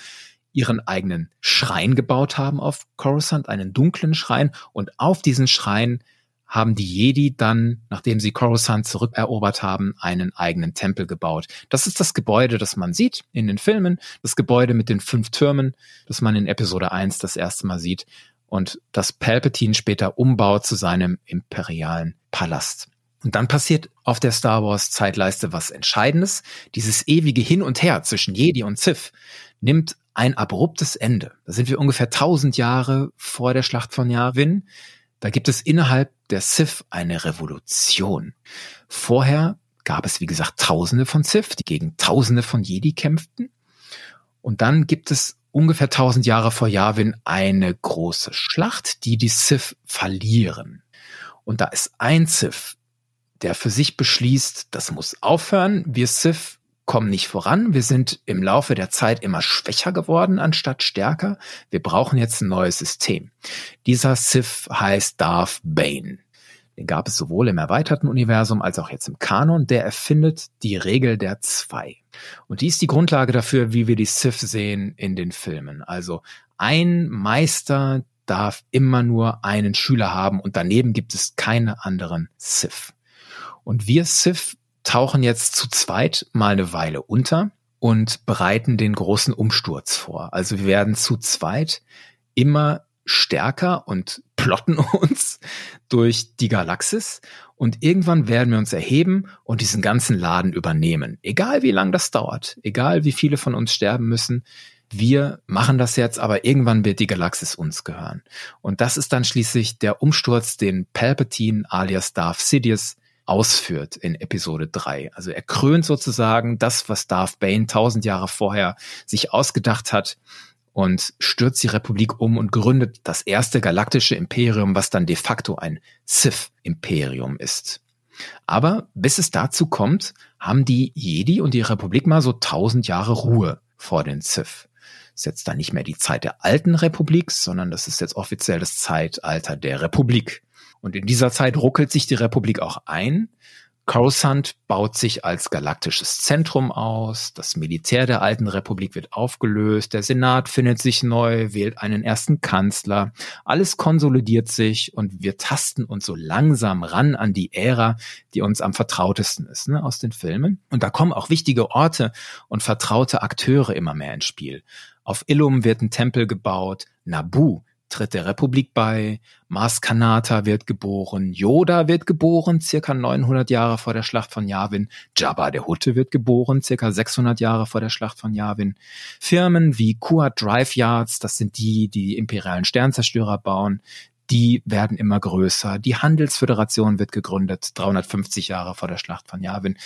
S2: ihren eigenen Schrein gebaut haben auf Coruscant, einen dunklen Schrein. Und auf diesen Schrein haben die Jedi dann, nachdem sie Coruscant zurückerobert haben, einen eigenen Tempel gebaut. Das ist das Gebäude, das man sieht in den Filmen, das Gebäude mit den fünf Türmen, das man in Episode 1 das erste Mal sieht und das Palpatine später umbaut zu seinem imperialen Palast. Und dann passiert auf der Star Wars Zeitleiste was Entscheidendes. Dieses ewige Hin und Her zwischen Jedi und Sith nimmt ein abruptes Ende. Da sind wir ungefähr 1000 Jahre vor der Schlacht von Yavin. Da gibt es innerhalb der Sith eine Revolution. Vorher gab es, wie gesagt, Tausende von Sith, die gegen Tausende von Jedi kämpften. Und dann gibt es ungefähr 1000 Jahre vor Yavin eine große Schlacht, die die Sith verlieren. Und da ist ein Sith, der für sich beschließt, das muss aufhören. Wir Sith kommen nicht voran. Wir sind im Laufe der Zeit immer schwächer geworden anstatt stärker. Wir brauchen jetzt ein neues System. Dieser Sith heißt Darth Bane. Den gab es sowohl im erweiterten Universum als auch jetzt im Kanon. Der erfindet die Regel der zwei. Und die ist die Grundlage dafür, wie wir die Sith sehen in den Filmen. Also ein Meister darf immer nur einen Schüler haben und daneben gibt es keine anderen Sith. Und wir Sith tauchen jetzt zu zweit mal eine Weile unter und bereiten den großen Umsturz vor. Also wir werden zu zweit immer stärker und plotten <laughs> uns durch die Galaxis und irgendwann werden wir uns erheben und diesen ganzen Laden übernehmen. Egal wie lang das dauert, egal wie viele von uns sterben müssen, wir machen das jetzt, aber irgendwann wird die Galaxis uns gehören. Und das ist dann schließlich der Umsturz, den Palpatine alias Darth Sidious ausführt in Episode 3. Also er krönt sozusagen das, was Darth Bane tausend Jahre vorher sich ausgedacht hat und stürzt die Republik um und gründet das erste galaktische Imperium, was dann de facto ein Sith-Imperium ist. Aber bis es dazu kommt, haben die Jedi und die Republik mal so tausend Jahre Ruhe vor den Sith ist jetzt dann nicht mehr die Zeit der alten Republik, sondern das ist jetzt offiziell das Zeitalter der Republik. Und in dieser Zeit ruckelt sich die Republik auch ein. Coruscant baut sich als galaktisches Zentrum aus, das Militär der alten Republik wird aufgelöst, der Senat findet sich neu, wählt einen ersten Kanzler, alles konsolidiert sich und wir tasten uns so langsam ran an die Ära, die uns am vertrautesten ist, ne, aus den Filmen. Und da kommen auch wichtige Orte und vertraute Akteure immer mehr ins Spiel. Auf Illum wird ein Tempel gebaut, Nabu tritt der Republik bei, Mars Kanata wird geboren, Yoda wird geboren, circa 900 Jahre vor der Schlacht von Yavin, Jabba der Hutte wird geboren, circa 600 Jahre vor der Schlacht von Yavin. Firmen wie Kuat Drive Yards, das sind die, die, imperialen Sternzerstörer bauen, die werden immer größer. Die Handelsföderation wird gegründet, 350 Jahre vor der Schlacht von Yavin.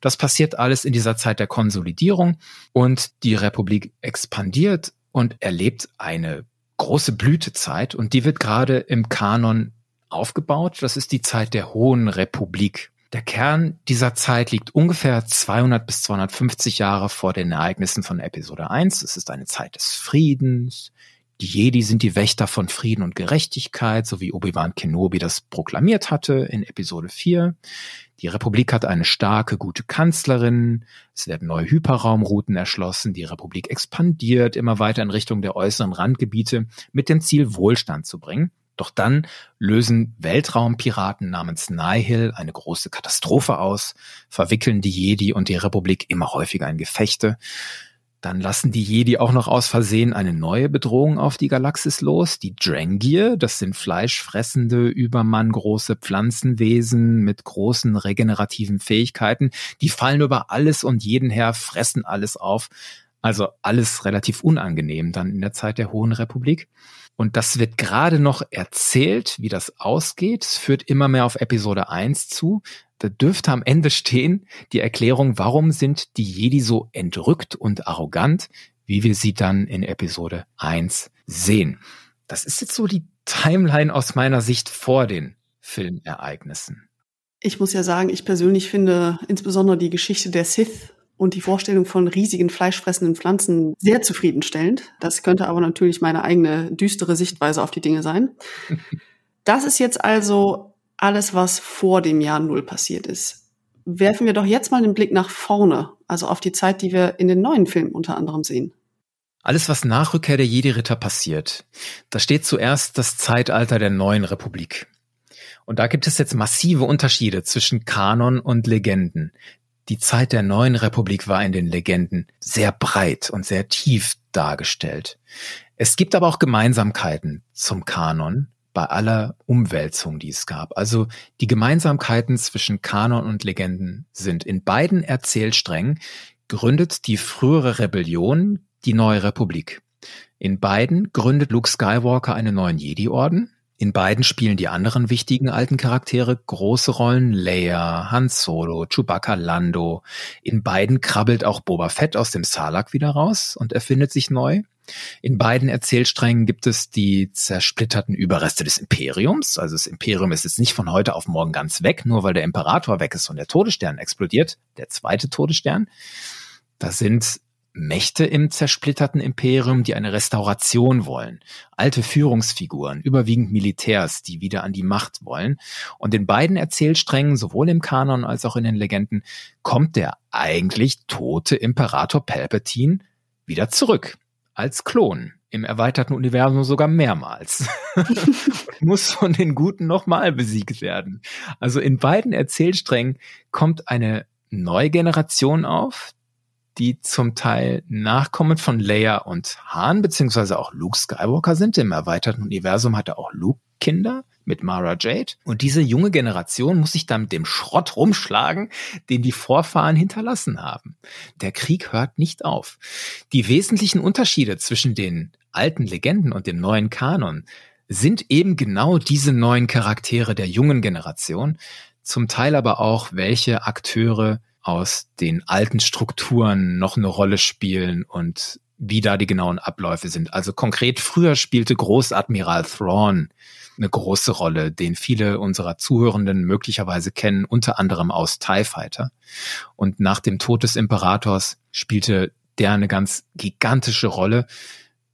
S2: Das passiert alles in dieser Zeit der Konsolidierung und die Republik expandiert und erlebt eine große Blütezeit und die wird gerade im Kanon aufgebaut. Das ist die Zeit der Hohen Republik. Der Kern dieser Zeit liegt ungefähr 200 bis 250 Jahre vor den Ereignissen von Episode 1. Es ist eine Zeit des Friedens, die Jedi sind die Wächter von Frieden und Gerechtigkeit, so wie Obi-Wan Kenobi das proklamiert hatte in Episode 4. Die Republik hat eine starke, gute Kanzlerin. Es werden neue Hyperraumrouten erschlossen. Die Republik expandiert immer weiter in Richtung der äußeren Randgebiete mit dem Ziel, Wohlstand zu bringen. Doch dann lösen Weltraumpiraten namens Nihil eine große Katastrophe aus, verwickeln die Jedi und die Republik immer häufiger in Gefechte. Dann lassen die Jedi auch noch aus Versehen eine neue Bedrohung auf die Galaxis los, die Drangir. Das sind fleischfressende, übermanngroße Pflanzenwesen mit großen regenerativen Fähigkeiten. Die fallen über alles und jeden her, fressen alles auf. Also alles relativ unangenehm dann in der Zeit der Hohen Republik. Und das wird gerade noch erzählt, wie das ausgeht. Es führt immer mehr auf Episode 1 zu. Da dürfte am Ende stehen die Erklärung, warum sind die Jedi so entrückt und arrogant, wie wir sie dann in Episode 1 sehen. Das ist jetzt so die Timeline aus meiner Sicht vor den Filmereignissen.
S1: Ich muss ja sagen, ich persönlich finde insbesondere die Geschichte der Sith und die Vorstellung von riesigen fleischfressenden Pflanzen sehr zufriedenstellend. Das könnte aber natürlich meine eigene düstere Sichtweise auf die Dinge sein. <laughs> Das ist jetzt also alles, was vor dem Jahr Null passiert ist. Werfen wir doch jetzt mal den Blick nach vorne, also auf die Zeit, die wir in den neuen Filmen unter anderem sehen.
S2: Alles, was nach Rückkehr der Jedi-Ritter passiert, da steht zuerst das Zeitalter der neuen Republik. Und da gibt es jetzt massive Unterschiede zwischen Kanon und Legenden. Die Zeit der neuen Republik war in den Legenden sehr breit und sehr tief dargestellt. Es gibt aber auch Gemeinsamkeiten zum Kanon bei aller Umwälzung, die es gab. Also die Gemeinsamkeiten zwischen Kanon und Legenden sind in beiden Erzählsträngen gründet die frühere Rebellion die neue Republik. In beiden gründet Luke Skywalker einen neuen Jedi-Orden in beiden spielen die anderen wichtigen alten Charaktere große Rollen. Leia, Han Solo, Chewbacca, Lando. In beiden krabbelt auch Boba Fett aus dem Salak wieder raus und erfindet sich neu. In beiden Erzählsträngen gibt es die zersplitterten Überreste des Imperiums. Also das Imperium ist jetzt nicht von heute auf morgen ganz weg, nur weil der Imperator weg ist und der Todesstern explodiert, der zweite Todesstern. Da sind Mächte im zersplitterten Imperium, die eine Restauration wollen. Alte Führungsfiguren, überwiegend Militärs, die wieder an die Macht wollen. Und in beiden Erzählsträngen, sowohl im Kanon als auch in den Legenden, kommt der eigentlich tote Imperator Palpatine wieder zurück als Klon. im erweiterten Universum sogar mehrmals. <laughs> Muss von den Guten nochmal besiegt werden. Also in beiden Erzählsträngen kommt eine neue Generation auf, die zum Teil Nachkommen von Leia und Han, beziehungsweise auch Luke Skywalker sind. Im erweiterten Universum hatte auch Luke Kinder mit Mara Jade. Und diese junge Generation muss sich dann mit dem Schrott rumschlagen, den die Vorfahren hinterlassen haben. Der Krieg hört nicht auf. Die wesentlichen Unterschiede zwischen den alten Legenden und dem neuen Kanon sind eben genau diese neuen Charaktere der jungen Generation, zum Teil aber auch, welche Akteure aus den alten Strukturen noch eine Rolle spielen und wie da die genauen Abläufe sind. Also konkret, früher spielte Großadmiral Thrawn eine große Rolle, den viele unserer Zuhörenden möglicherweise kennen, unter anderem aus TIE Fighter. Und nach dem Tod des Imperators spielte der eine ganz gigantische Rolle.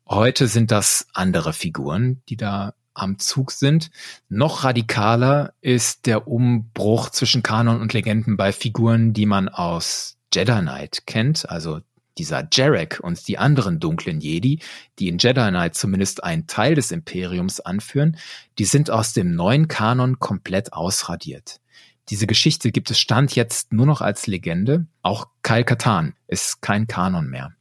S2: Heute sind das andere Figuren, die da am Zug sind. Noch radikaler ist der Umbruch zwischen Kanon und Legenden bei Figuren, die man aus Jedi Knight kennt, also dieser Jarek und die anderen dunklen Jedi, die in Jedi Knight zumindest einen Teil des Imperiums anführen, die sind aus dem neuen Kanon komplett ausradiert. Diese Geschichte gibt es Stand jetzt nur noch als Legende. Auch Kyle Katan ist kein Kanon mehr.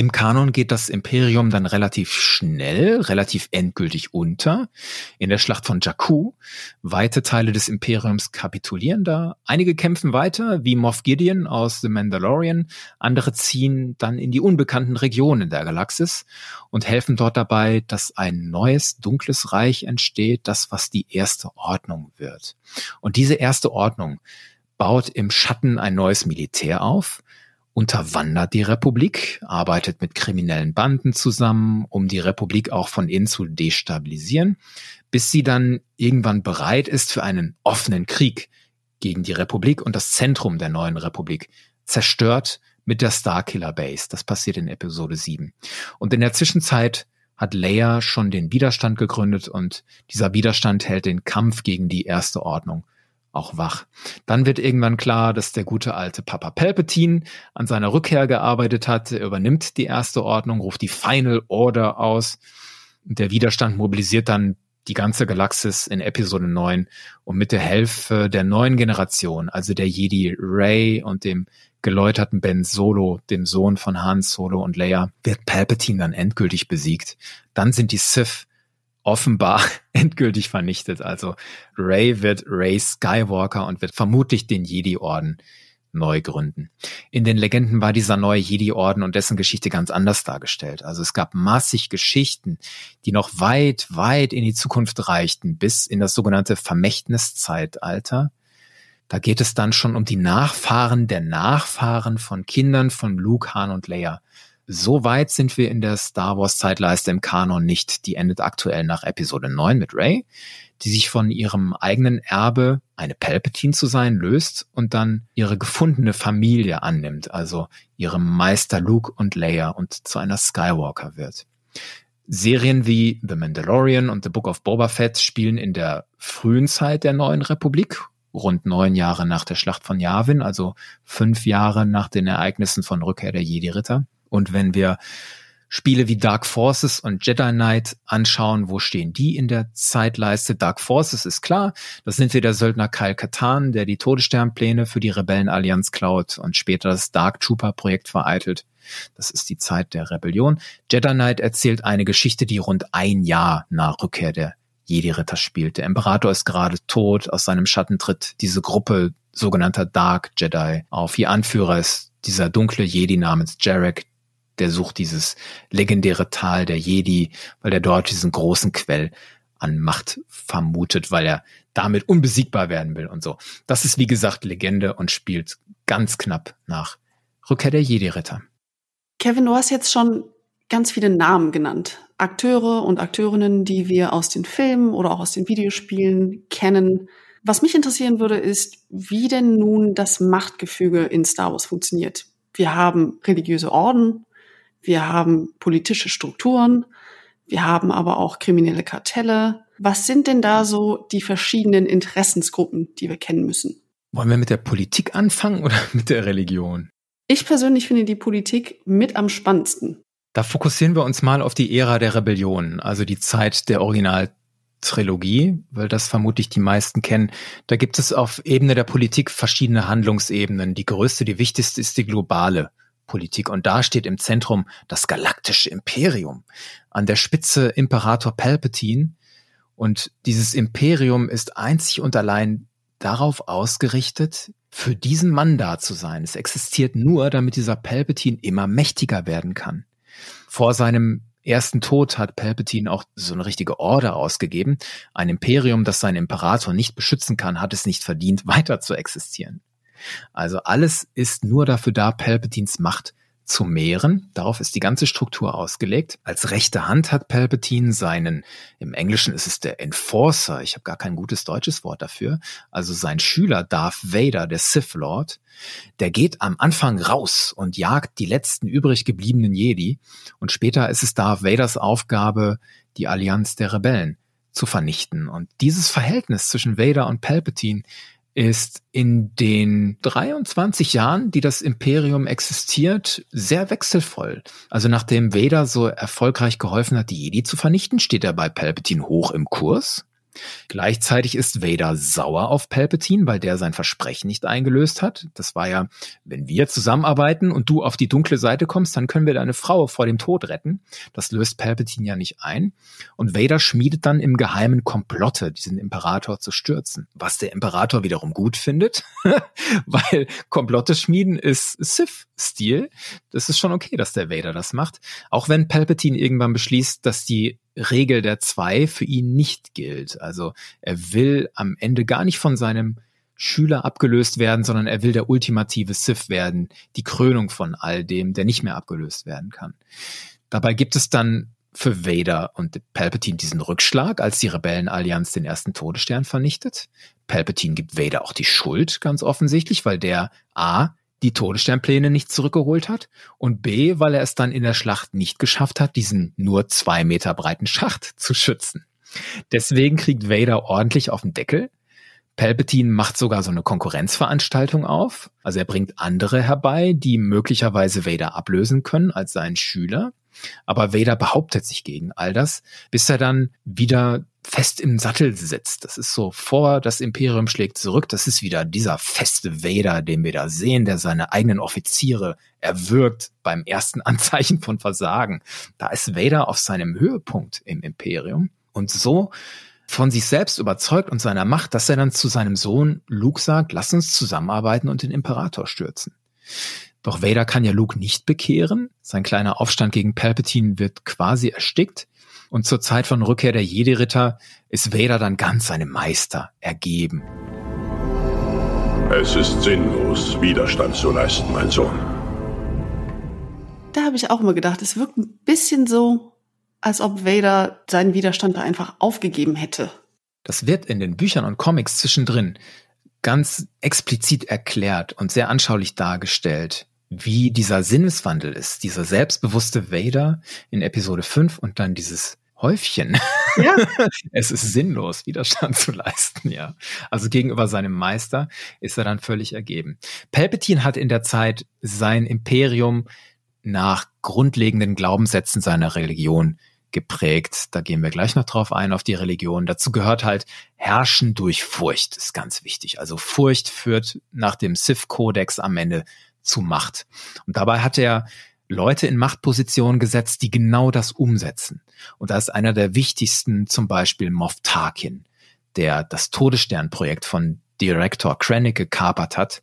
S2: Im Kanon geht das Imperium dann relativ schnell, relativ endgültig unter. In der Schlacht von Jakku. Weite Teile des Imperiums kapitulieren da. Einige kämpfen weiter, wie Moff Gideon aus The Mandalorian. Andere ziehen dann in die unbekannten Regionen der Galaxis und helfen dort dabei, dass ein neues dunkles Reich entsteht, das was die erste Ordnung wird. Und diese erste Ordnung baut im Schatten ein neues Militär auf unterwandert die Republik, arbeitet mit kriminellen Banden zusammen, um die Republik auch von innen zu destabilisieren, bis sie dann irgendwann bereit ist für einen offenen Krieg gegen die Republik und das Zentrum der neuen Republik zerstört mit der Starkiller Base. Das passiert in Episode 7. Und in der Zwischenzeit hat Leia schon den Widerstand gegründet und dieser Widerstand hält den Kampf gegen die Erste Ordnung auch wach. Dann wird irgendwann klar, dass der gute alte Papa Palpatine an seiner Rückkehr gearbeitet hat. Er übernimmt die erste Ordnung, ruft die Final Order aus. Der Widerstand mobilisiert dann die ganze Galaxis in Episode 9 und mit der Hilfe der neuen Generation, also der Jedi Ray und dem geläuterten Ben Solo, dem Sohn von Han Solo und Leia, wird Palpatine dann endgültig besiegt. Dann sind die Sith offenbar <laughs> endgültig vernichtet. Also Ray wird Ray Skywalker und wird vermutlich den Jedi-Orden neu gründen. In den Legenden war dieser neue Jedi-Orden und dessen Geschichte ganz anders dargestellt. Also es gab massig Geschichten, die noch weit, weit in die Zukunft reichten, bis in das sogenannte Vermächtniszeitalter. Da geht es dann schon um die Nachfahren der Nachfahren von Kindern von Luke, Han und Leia. So weit sind wir in der Star Wars Zeitleiste im Kanon nicht. Die endet aktuell nach Episode 9 mit Rey, die sich von ihrem eigenen Erbe, eine Palpatine zu sein, löst und dann ihre gefundene Familie annimmt, also ihrem Meister Luke und Leia und zu einer Skywalker wird. Serien wie The Mandalorian und The Book of Boba Fett spielen in der frühen Zeit der neuen Republik, rund neun Jahre nach der Schlacht von Yavin, also fünf Jahre nach den Ereignissen von Rückkehr der Jedi-Ritter. Und wenn wir Spiele wie Dark Forces und Jedi Knight anschauen, wo stehen die in der Zeitleiste? Dark Forces ist klar, das sind wir der Söldner Kyle Katan, der die Todessternpläne für die Rebellenallianz klaut und später das Dark Trooper Projekt vereitelt. Das ist die Zeit der Rebellion. Jedi Knight erzählt eine Geschichte, die rund ein Jahr nach Rückkehr der Jedi-Ritter spielt. Der Imperator ist gerade tot, aus seinem Schatten tritt diese Gruppe sogenannter Dark Jedi auf. Ihr Anführer ist dieser dunkle Jedi namens Jarek, der sucht dieses legendäre Tal der Jedi, weil er dort diesen großen Quell an Macht vermutet, weil er damit unbesiegbar werden will und so. Das ist wie gesagt Legende und spielt ganz knapp nach Rückkehr der Jedi-Ritter.
S1: Kevin, du hast jetzt schon ganz viele Namen genannt. Akteure und Akteurinnen, die wir aus den Filmen oder auch aus den Videospielen kennen. Was mich interessieren würde, ist, wie denn nun das Machtgefüge in Star Wars funktioniert. Wir haben religiöse Orden, wir haben politische Strukturen, wir haben aber auch kriminelle Kartelle. Was sind denn da so die verschiedenen Interessensgruppen, die wir kennen müssen?
S2: Wollen wir mit der Politik anfangen oder <laughs> mit der Religion?
S1: Ich persönlich finde die Politik mit am spannendsten.
S2: Da fokussieren wir uns mal auf die Ära der Rebellion, also die Zeit der Originaltrilogie, weil das vermutlich die meisten kennen. Da gibt es auf Ebene der Politik verschiedene Handlungsebenen. Die größte, die wichtigste ist die globale Politik. Und da steht im Zentrum das galaktische Imperium. An der Spitze Imperator Palpatine. Und dieses Imperium ist einzig und allein darauf ausgerichtet, für diesen Mann da zu sein. Es existiert nur, damit dieser Palpatine immer mächtiger werden kann. Vor seinem ersten Tod hat Palpatine auch so eine richtige Order ausgegeben. Ein Imperium, das seinen Imperator nicht beschützen kann, hat es nicht verdient, <laughs> weiter zu existieren. Also alles ist nur dafür da, Palpatines Macht zu mehren. Darauf ist die ganze Struktur ausgelegt. Als rechte Hand hat Palpatine seinen, im Englischen ist es der Enforcer, ich habe gar kein gutes deutsches Wort dafür, also sein Schüler Darth Vader, der Sith Lord, der geht am Anfang raus und jagt die letzten übrig gebliebenen Jedi und später ist es Darth Vaders Aufgabe, die Allianz der Rebellen zu vernichten. Und dieses Verhältnis zwischen Vader und Palpatine ist in den 23 Jahren, die das Imperium existiert, sehr wechselvoll. Also nachdem Vader so erfolgreich geholfen hat, die Jedi zu vernichten, steht er bei Palpatine hoch im Kurs. Gleichzeitig ist Vader sauer auf Palpatine, weil der sein Versprechen nicht eingelöst hat. Das war ja, wenn wir zusammenarbeiten und du auf die dunkle Seite kommst, dann können wir deine Frau vor dem Tod retten. Das löst Palpatine ja nicht ein. Und Vader schmiedet dann im Geheimen Komplotte, diesen Imperator zu stürzen. Was der Imperator wiederum gut findet, <laughs> weil Komplotte schmieden ist Sith-Stil. Das ist schon okay, dass der Vader das macht. Auch wenn Palpatine irgendwann beschließt, dass die Regel der zwei für ihn nicht gilt. Also er will am Ende gar nicht von seinem Schüler abgelöst werden, sondern er will der ultimative Sith werden, die Krönung von all dem, der nicht mehr abgelöst werden kann. Dabei gibt es dann für Vader und Palpatine diesen Rückschlag, als die Rebellenallianz den ersten Todesstern vernichtet. Palpatine gibt Vader auch die Schuld, ganz offensichtlich, weil der A die Todessternpläne nicht zurückgeholt hat und B, weil er es dann in der Schlacht nicht geschafft hat, diesen nur zwei Meter breiten Schacht zu schützen. Deswegen kriegt Vader ordentlich auf den Deckel. Palpatine macht sogar so eine Konkurrenzveranstaltung auf. Also er bringt andere herbei, die möglicherweise Vader ablösen können als seinen Schüler. Aber Vader behauptet sich gegen all das, bis er dann wieder fest im Sattel sitzt. Das ist so vor, das Imperium schlägt zurück. Das ist wieder dieser feste Vader, den wir da sehen, der seine eigenen Offiziere erwürgt beim ersten <laughs> Anzeichen von Versagen. Da ist Vader auf seinem Höhepunkt im Imperium und so von sich selbst überzeugt und seiner Macht, dass er dann zu seinem Sohn Luke sagt, lass uns zusammenarbeiten und den Imperator stürzen. Doch Vader kann ja Luke nicht bekehren. Sein kleiner Aufstand gegen Palpatine wird quasi erstickt. Und zur Zeit von Rückkehr der Jedi-Ritter ist Vader dann ganz seinem Meister ergeben.
S3: Es ist sinnlos, Widerstand zu leisten, mein Sohn.
S1: Da habe ich auch immer gedacht, es wirkt ein bisschen so, als ob Vader seinen Widerstand da einfach aufgegeben hätte.
S2: Das wird in den Büchern und Comics zwischendrin ganz explizit erklärt und sehr anschaulich dargestellt wie dieser Sinneswandel ist, dieser selbstbewusste Vader in Episode 5 und dann dieses Häufchen. Ja. <laughs> es ist sinnlos, Widerstand zu leisten, ja. Also gegenüber seinem Meister ist er dann völlig ergeben. Palpatine hat in der Zeit sein Imperium nach grundlegenden Glaubenssätzen seiner Religion geprägt. Da gehen wir gleich noch drauf ein, auf die Religion. Dazu gehört halt Herrschen durch Furcht, ist ganz wichtig. Also Furcht führt nach dem Sith-Kodex am Ende zu Macht. Und dabei hat er Leute in Machtpositionen gesetzt, die genau das umsetzen. Und da ist einer der wichtigsten zum Beispiel Moff Tarkin, der das Todessternprojekt von Director Krennic gekapert hat,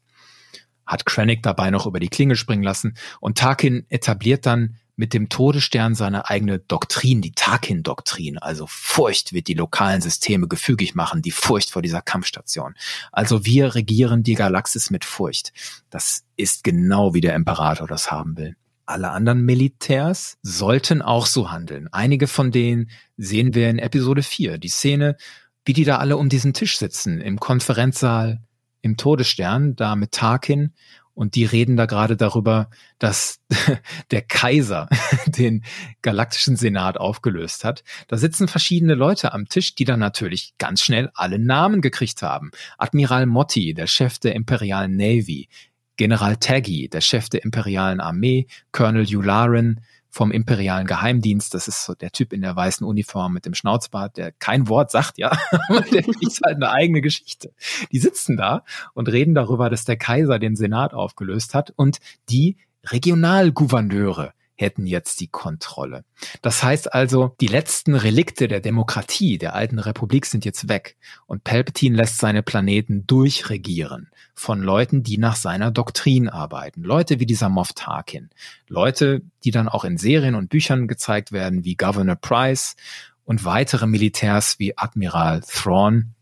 S2: hat Krennic dabei noch über die Klinge springen lassen und Tarkin etabliert dann mit dem Todesstern seine eigene Doktrin, die Tarkin-Doktrin. Also Furcht wird die lokalen Systeme gefügig machen, die Furcht vor dieser Kampfstation. Also wir regieren die Galaxis mit Furcht. Das ist genau wie der Imperator das haben will. Alle anderen Militärs sollten auch so handeln. Einige von denen sehen wir in Episode 4. Die Szene, wie die da alle um diesen Tisch sitzen, im Konferenzsaal, im Todesstern, da mit Tarkin und die reden da gerade darüber, dass <laughs> der Kaiser <laughs> den galaktischen Senat aufgelöst hat. Da sitzen verschiedene Leute am Tisch, die dann natürlich ganz schnell alle Namen gekriegt haben. Admiral Motti, der Chef der imperialen Navy. General Taggy, der Chef der imperialen Armee. Colonel Yularen vom imperialen Geheimdienst. Das ist so der Typ in der weißen Uniform mit dem Schnauzbart, der kein Wort sagt, ja, <laughs> der kriegt halt eine eigene Geschichte. Die sitzen da und reden darüber, dass der Kaiser den Senat aufgelöst hat und die Regionalgouverneure hätten jetzt die Kontrolle. Das heißt also, die letzten Relikte der Demokratie, der alten Republik sind jetzt weg und Palpatine lässt seine Planeten durchregieren von Leuten, die nach seiner Doktrin arbeiten. Leute wie dieser Moff Tarkin. Leute, die dann auch in Serien und Büchern gezeigt werden, wie Governor Price und weitere Militärs wie Admiral Thrawn,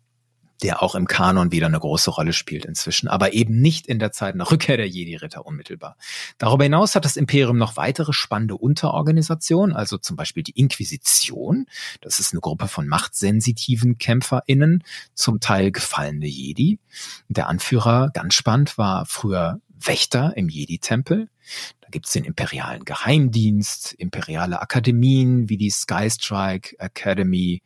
S2: der auch im Kanon wieder eine große Rolle spielt inzwischen, aber eben nicht in der Zeit nach Rückkehr der Jedi-Ritter unmittelbar. Darüber hinaus hat das Imperium noch weitere spannende Unterorganisationen, also zum Beispiel die Inquisition. Das ist eine Gruppe von machtsensitiven KämpferInnen, zum Teil gefallene Jedi. Der Anführer, ganz spannend, war früher Wächter im Jedi-Tempel. Da gibt's den imperialen Geheimdienst, imperiale Akademien wie die Skystrike Academy,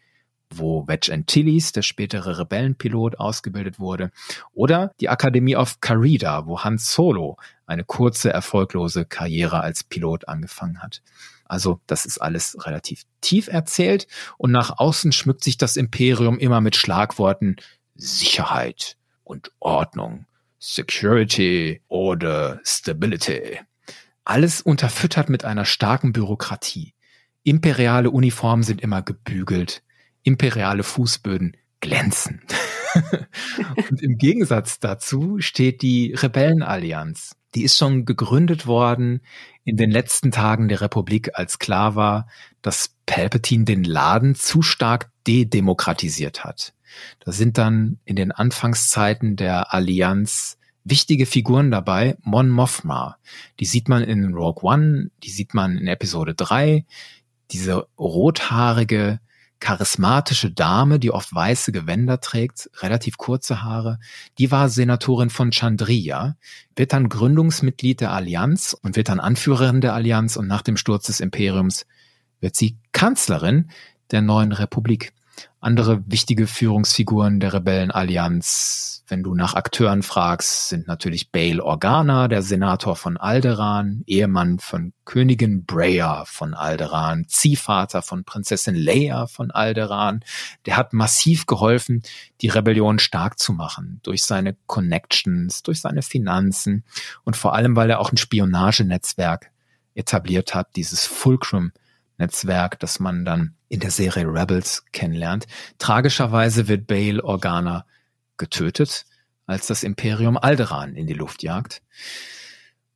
S2: wo Wedge Antilles, der spätere Rebellenpilot, ausgebildet wurde, oder die Akademie of Carida, wo Hans Solo eine kurze, erfolglose Karriere als Pilot angefangen hat. Also das ist alles relativ tief erzählt und nach außen schmückt sich das Imperium immer mit Schlagworten Sicherheit und Ordnung, Security, Order, Stability. Alles unterfüttert mit einer starken Bürokratie. Imperiale Uniformen sind immer gebügelt, imperiale Fußböden glänzen. <laughs> und im Gegensatz dazu steht die Rebellenallianz. Die ist schon gegründet worden in den letzten Tagen der Republik, als klar war, dass Palpatine den Laden zu stark dedemokratisiert hat. Da sind dann in den Anfangszeiten der Allianz wichtige Figuren dabei. Mon Mothma, die sieht man in Rogue One, die sieht man in Episode 3. Diese rothaarige, charismatische Dame, die oft weiße Gewänder trägt, relativ kurze Haare, die war Senatorin von Chandria, wird dann Gründungsmitglied der Allianz und wird dann Anführerin der Allianz und nach dem Sturz des Imperiums wird sie Kanzlerin der neuen Republik. Andere wichtige Führungsfiguren der Rebellenallianz, wenn du nach Akteuren fragst, sind natürlich Bail Organa, der Senator von Alderan, Ehemann von Königin Breya von Alderan, Ziehvater von Prinzessin Leia von Alderan. Der hat massiv geholfen, die Rebellion stark zu machen, durch seine Connections, durch seine Finanzen und vor allem, weil er auch ein Spionagenetzwerk etabliert hat, dieses Fulcrum Netzwerk, das man dann in der Serie Rebels kennenlernt. Tragischerweise wird Bail Organa getötet, als das Imperium Alderan in die Luft jagt.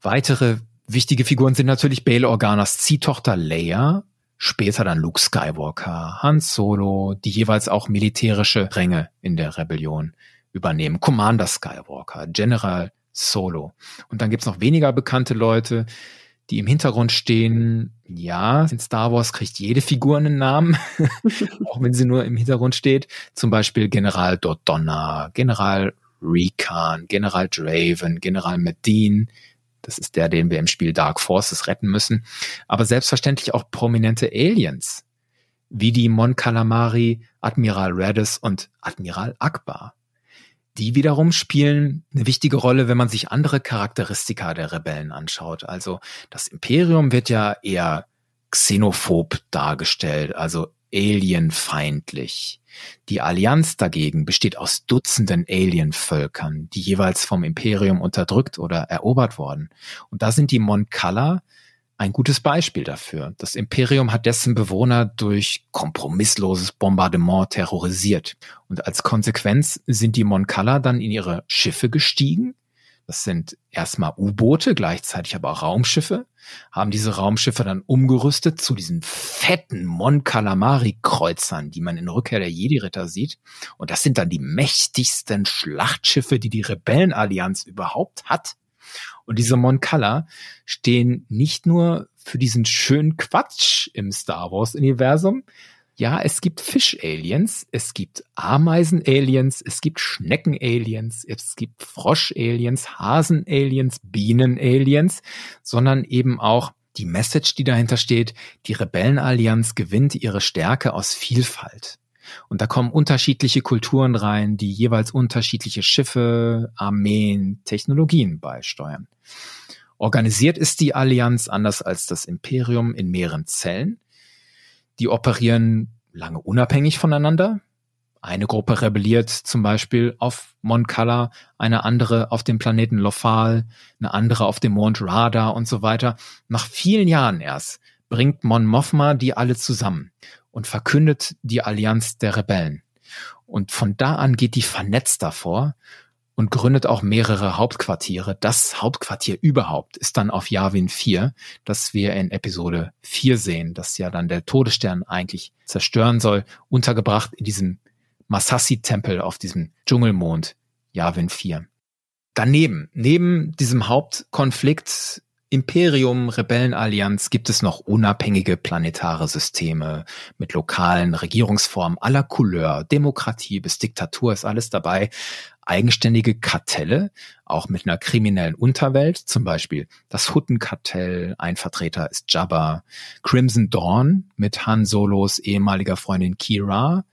S2: Weitere wichtige Figuren sind natürlich Bail Organas Ziehtochter Leia, später dann Luke Skywalker, Han Solo, die jeweils auch militärische Ränge in der Rebellion übernehmen. Commander Skywalker, General Solo. Und dann gibt's noch weniger bekannte Leute, die im Hintergrund stehen. Ja, in Star Wars kriegt jede Figur einen Namen, <laughs> auch wenn sie nur im Hintergrund steht. Zum Beispiel General Dodonna, General Rekan, General Draven, General Medine. Das ist der, den wir im Spiel Dark Forces retten müssen. Aber selbstverständlich auch prominente Aliens, wie die Mon Calamari, Admiral Radis und Admiral Akbar. Die wiederum spielen eine wichtige Rolle, wenn man sich andere Charakteristika der Rebellen anschaut. Also das Imperium wird ja eher xenophob dargestellt, also alienfeindlich. Die Allianz dagegen besteht aus Dutzenden Alienvölkern, die jeweils vom Imperium unterdrückt oder erobert worden. Und da sind die Mon Cala ein gutes Beispiel dafür. Das Imperium hat dessen Bewohner durch kompromissloses Bombardement terrorisiert. Und als Konsequenz sind die Moncala dann in ihre Schiffe gestiegen. Das sind erstmal U-Boote, gleichzeitig aber auch Raumschiffe, haben diese Raumschiffe dann umgerüstet zu diesen fetten Mon Calamari-Kreuzern, die man in Rückkehr der Jedi-Ritter sieht. Und das sind dann die mächtigsten Schlachtschiffe, die die Rebellenallianz überhaupt hat. Und diese Moncala stehen nicht nur für diesen schönen Quatsch im Star Wars-Universum. Ja, es gibt Fisch-Aliens, es gibt Ameisen-Aliens, es gibt Schnecken-Aliens, es gibt Frosch-Aliens, Hasen-Aliens, Bienen-Aliens, sondern eben auch die Message, die dahinter steht, die Rebellenallianz gewinnt ihre Stärke aus Vielfalt. Und da kommen unterschiedliche Kulturen rein, die jeweils unterschiedliche Schiffe, Armeen, Technologien beisteuern. Organisiert ist die Allianz anders als das Imperium in mehreren Zellen. Die operieren lange unabhängig voneinander. Eine Gruppe rebelliert zum Beispiel auf Mon Cala, eine andere auf dem Planeten Lothal, eine andere auf dem Mond Rada und so weiter. Nach vielen Jahren erst bringt Mon Mothma die alle zusammen und verkündet die Allianz der Rebellen. Und von da an geht die vernetzt davor und gründet auch mehrere Hauptquartiere. Das Hauptquartier überhaupt ist dann auf Yavin 4, das wir in Episode 4 sehen, das ja dann der Todesstern eigentlich zerstören soll, untergebracht in diesem Masassi-Tempel auf diesem Dschungelmond Yavin 4. Daneben, neben diesem Hauptkonflikt Imperium, Rebellenallianz gibt es noch unabhängige planetare Systeme mit lokalen Regierungsformen aller Couleur, Demokratie bis Diktatur ist alles dabei, eigenständige Kartelle, auch mit einer kriminellen Unterwelt, zum Beispiel das Huttenkartell, ein Vertreter ist Jabba, Crimson Dawn mit Han Solos ehemaliger Freundin Kira,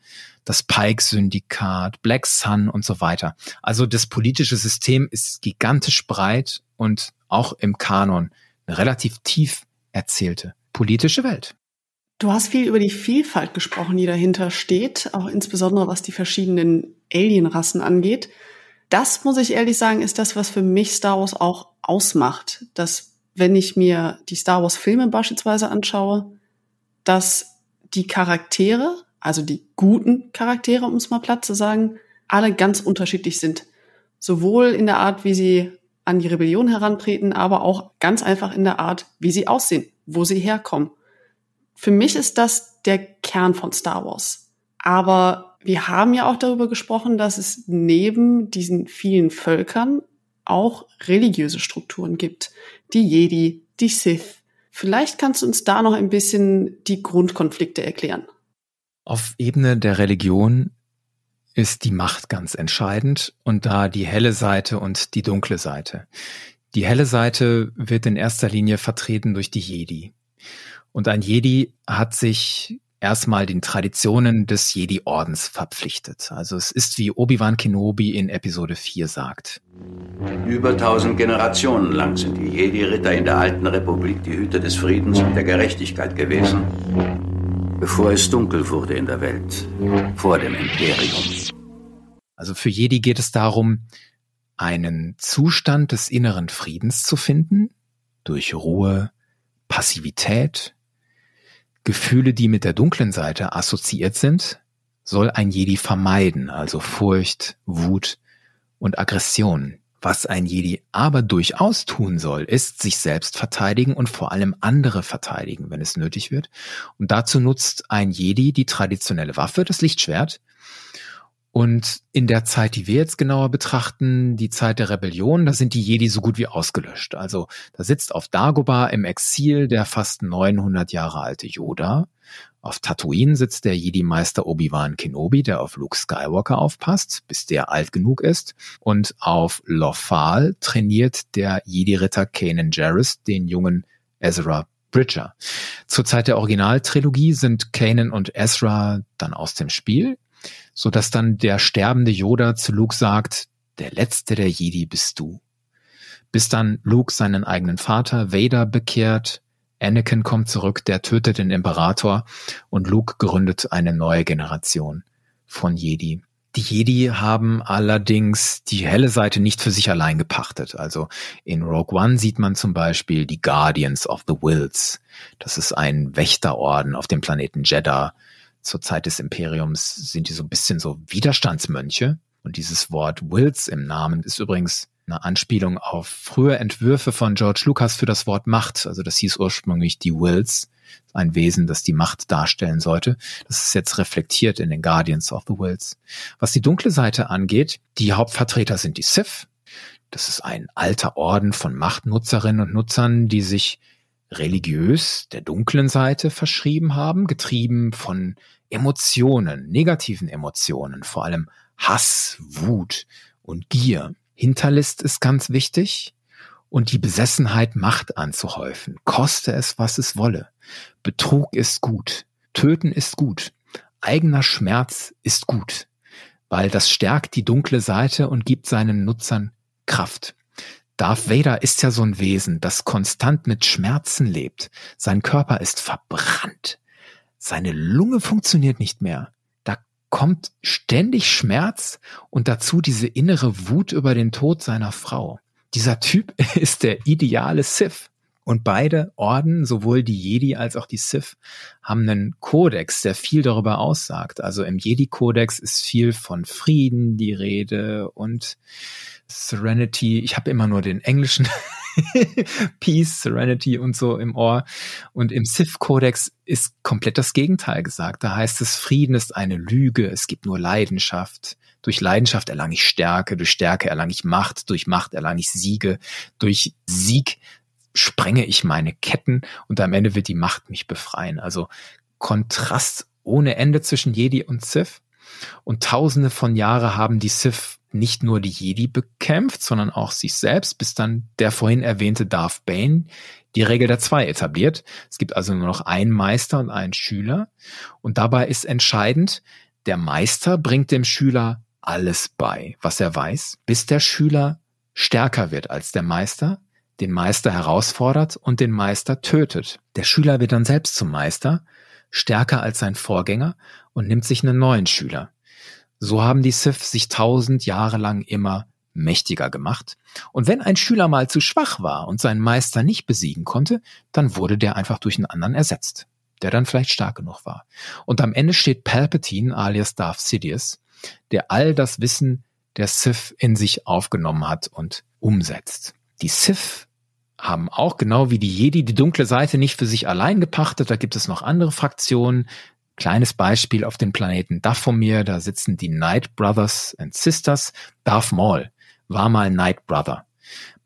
S2: das Pike-Syndikat, Black Sun und so weiter. Also das politische System ist gigantisch breit und auch im Kanon eine relativ tief erzählte politische Welt.
S1: Du hast viel über die Vielfalt gesprochen, die dahinter steht, auch insbesondere was die verschiedenen Alienrassen angeht. Das muss ich ehrlich sagen, ist das, was für mich Star Wars auch ausmacht. Dass, wenn ich mir die Star Wars Filme beispielsweise anschaue, dass die Charaktere also die guten Charaktere, um es mal platt zu sagen, alle ganz unterschiedlich sind. Sowohl in der Art, wie sie an die Rebellion herantreten, aber auch ganz einfach in der Art, wie sie aussehen, wo sie herkommen. Für mich ist das der Kern von Star Wars. Aber wir haben ja auch darüber gesprochen, dass es neben diesen vielen Völkern auch religiöse Strukturen gibt. Die Jedi, die Sith. Vielleicht kannst du uns da noch ein bisschen die Grundkonflikte erklären.
S2: Auf Ebene der Religion ist die Macht ganz entscheidend und da die helle Seite und die dunkle Seite. Die helle Seite wird in erster Linie vertreten durch die Jedi. Und ein Jedi hat sich erstmal den Traditionen des Jedi-Ordens verpflichtet. Also es ist wie Obi-Wan Kenobi in Episode 4 sagt.
S4: Über tausend Generationen lang sind die Jedi-Ritter in der alten Republik die Hüter des Friedens und der Gerechtigkeit gewesen bevor es dunkel wurde in der Welt, vor dem Imperium.
S2: Also für Jedi geht es darum, einen Zustand des inneren Friedens zu finden, durch Ruhe, Passivität, Gefühle, die mit der dunklen Seite assoziiert sind, soll ein Jedi vermeiden, also Furcht, Wut und Aggression. Was ein Jedi aber durchaus tun soll, ist sich selbst verteidigen und vor allem andere verteidigen, wenn es nötig wird. Und dazu nutzt ein Jedi die traditionelle Waffe, das Lichtschwert. Und in der Zeit, die wir jetzt genauer betrachten, die Zeit der Rebellion, da sind die Jedi so gut wie ausgelöscht. Also da sitzt auf Dagobah im Exil der fast 900 Jahre alte Yoda auf Tatooine sitzt der Jedi-Meister Obi-Wan Kenobi, der auf Luke Skywalker aufpasst, bis der alt genug ist. Und auf Lothal trainiert der Jedi-Ritter Kanan Jarrus den jungen Ezra Bridger. Zur Zeit der Originaltrilogie sind Kanan und Ezra dann aus dem Spiel, so dass dann der sterbende Yoda zu Luke sagt, der letzte der Jedi bist du. Bis dann Luke seinen eigenen Vater Vader bekehrt, Anakin kommt zurück, der tötet den Imperator und Luke gründet eine neue Generation von Jedi. Die Jedi haben allerdings die helle Seite nicht für sich allein gepachtet. Also in Rogue One sieht man zum Beispiel die Guardians of the Wills. Das ist ein Wächterorden auf dem Planeten Jeddah. Zur Zeit des Imperiums sind die so ein bisschen so Widerstandsmönche. Und dieses Wort Wills im Namen ist übrigens eine Anspielung auf frühe Entwürfe von George Lucas für das Wort Macht. Also das hieß ursprünglich die Wills, ein Wesen, das die Macht darstellen sollte. Das ist jetzt reflektiert in den Guardians of the Wills. Was die dunkle Seite angeht, die Hauptvertreter sind die Sith. Das ist ein alter Orden von Machtnutzerinnen und Nutzern, die sich religiös der dunklen Seite verschrieben haben, getrieben von Emotionen, negativen Emotionen, vor allem Hass, Wut und Gier. Hinterlist ist ganz wichtig und die Besessenheit, Macht anzuhäufen, koste es, was es wolle. Betrug ist gut, Töten ist gut, eigener Schmerz ist gut, weil das stärkt die dunkle Seite und gibt seinen Nutzern Kraft. Darth Vader ist ja so ein Wesen, das konstant mit Schmerzen lebt. Sein Körper ist verbrannt. Seine Lunge funktioniert nicht mehr. Kommt ständig Schmerz und dazu diese innere Wut über den Tod seiner Frau. Dieser Typ <laughs> ist der ideale Sith. Und beide Orden, sowohl die Jedi als auch die Sith, haben einen Kodex, der viel darüber aussagt. Also im Jedi-Kodex ist viel von Frieden die Rede und Serenity. Ich habe immer nur den englischen <laughs> Peace, Serenity und so im Ohr. Und im Sith-Kodex ist komplett das Gegenteil gesagt. Da heißt es, Frieden ist eine Lüge, es gibt nur Leidenschaft. Durch Leidenschaft erlange ich Stärke, durch Stärke erlange ich Macht, durch Macht erlange ich Siege, durch Sieg sprenge ich meine Ketten und am Ende wird die Macht mich befreien. Also Kontrast ohne Ende zwischen Jedi und Sith. Und tausende von Jahre haben die Sith nicht nur die Jedi bekämpft, sondern auch sich selbst, bis dann der vorhin erwähnte Darth Bane die Regel der zwei etabliert. Es gibt also nur noch einen Meister und einen Schüler. Und dabei ist entscheidend, der Meister bringt dem Schüler alles bei, was er weiß, bis der Schüler stärker wird als der Meister, den Meister herausfordert und den Meister tötet. Der Schüler wird dann selbst zum Meister, stärker als sein Vorgänger und nimmt sich einen neuen Schüler. So haben die Sith sich tausend Jahre lang immer mächtiger gemacht. Und wenn ein Schüler mal zu schwach war und seinen Meister nicht besiegen konnte, dann wurde der einfach durch einen anderen ersetzt, der dann vielleicht stark genug war. Und am Ende steht Palpatine alias Darth Sidious, der all das Wissen der Sith in sich aufgenommen hat und umsetzt. Die Sith haben auch genau wie die Jedi die dunkle Seite nicht für sich allein gepachtet. Da gibt es noch andere Fraktionen. Kleines Beispiel auf dem Planeten Dathomir, da sitzen die Night Brothers and Sisters. Darth Maul war mal Night Brother.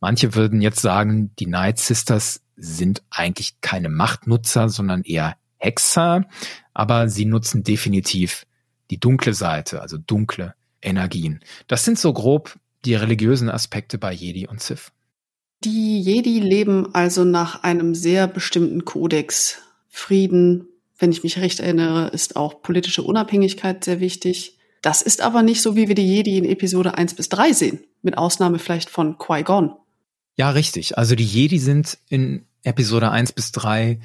S2: Manche würden jetzt sagen, die Night Sisters sind eigentlich keine Machtnutzer, sondern eher Hexer, aber sie nutzen definitiv die dunkle Seite, also dunkle Energien. Das sind so grob die religiösen Aspekte bei Jedi und Sith.
S1: Die Jedi leben also nach einem sehr bestimmten Kodex. Frieden, wenn ich mich recht erinnere, ist auch politische Unabhängigkeit sehr wichtig. Das ist aber nicht so, wie wir die Jedi in Episode 1 bis 3 sehen, mit Ausnahme vielleicht von Qui-Gon.
S2: Ja, richtig. Also die Jedi sind in Episode 1 bis 3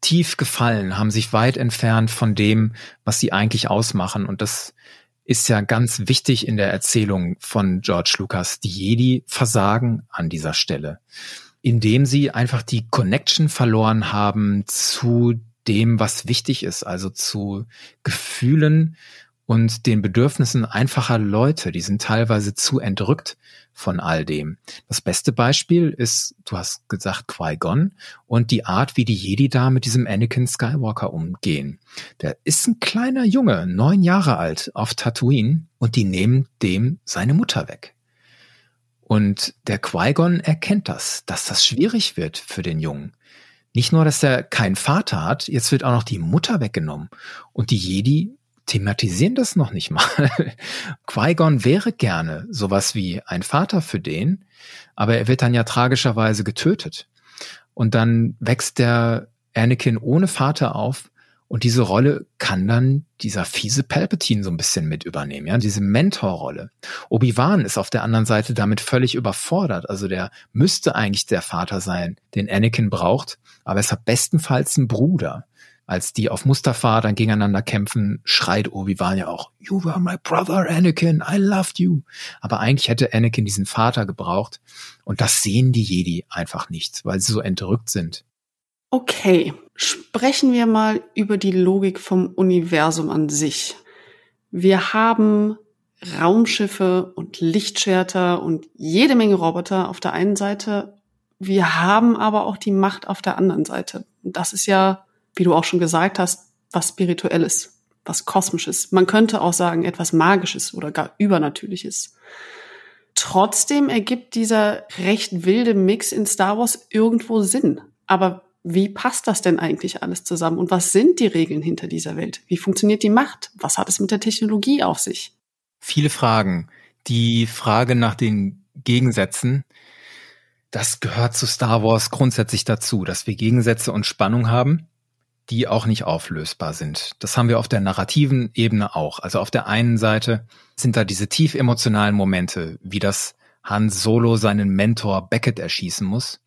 S2: tief gefallen, haben sich weit entfernt von dem, was sie eigentlich ausmachen. Und das ist ja ganz wichtig in der Erzählung von George Lucas. Die Jedi versagen an dieser Stelle, indem sie einfach die Connection verloren haben zu dem, was wichtig ist, also zu Gefühlen und den Bedürfnissen einfacher Leute. Die sind teilweise zu entrückt von all dem. Das beste Beispiel ist, du hast gesagt, Qui-Gon und die Art, wie die Jedi da mit diesem Anakin Skywalker umgehen. Der ist ein kleiner Junge, neun Jahre alt, auf Tatooine und die nehmen dem seine Mutter weg. Und der Qui-Gon erkennt das, dass das schwierig wird für den Jungen. Nicht nur, dass er keinen Vater hat, jetzt wird auch noch die Mutter weggenommen. Und die Jedi thematisieren das noch nicht mal. <laughs> Qui-Gon wäre gerne sowas wie ein Vater für den, aber er wird dann ja tragischerweise getötet. Und dann wächst der Anakin ohne Vater auf und diese Rolle kann dann dieser fiese Palpatine so ein bisschen mit übernehmen, ja, diese Mentorrolle. Obi-Wan ist auf der anderen Seite damit völlig überfordert. Also der müsste eigentlich der Vater sein, den Anakin braucht, aber es hat bestenfalls einen Bruder. Als die auf Mustafa dann gegeneinander kämpfen, schreit Obi-Wan ja auch, You were my brother, Anakin, I loved you. Aber eigentlich hätte Anakin diesen Vater gebraucht. Und das sehen die Jedi einfach nicht, weil sie so entrückt sind.
S1: Okay, sprechen wir mal über die Logik vom Universum an sich. Wir haben Raumschiffe und Lichtschwerter und jede Menge Roboter auf der einen Seite. Wir haben aber auch die Macht auf der anderen Seite. Und das ist ja, wie du auch schon gesagt hast, was Spirituelles, was Kosmisches. Man könnte auch sagen, etwas Magisches oder gar Übernatürliches. Trotzdem ergibt dieser recht wilde Mix in Star Wars irgendwo Sinn. Aber wie passt das denn eigentlich alles zusammen? Und was sind die Regeln hinter dieser Welt? Wie funktioniert die Macht? Was hat es mit der Technologie auf sich?
S2: Viele Fragen. Die Frage nach den Gegensätzen, das gehört zu Star Wars grundsätzlich dazu, dass wir Gegensätze und Spannung haben, die auch nicht auflösbar sind. Das haben wir auf der narrativen Ebene auch. Also auf der einen Seite sind da diese tief emotionalen Momente, wie das Han Solo seinen Mentor Beckett erschießen muss.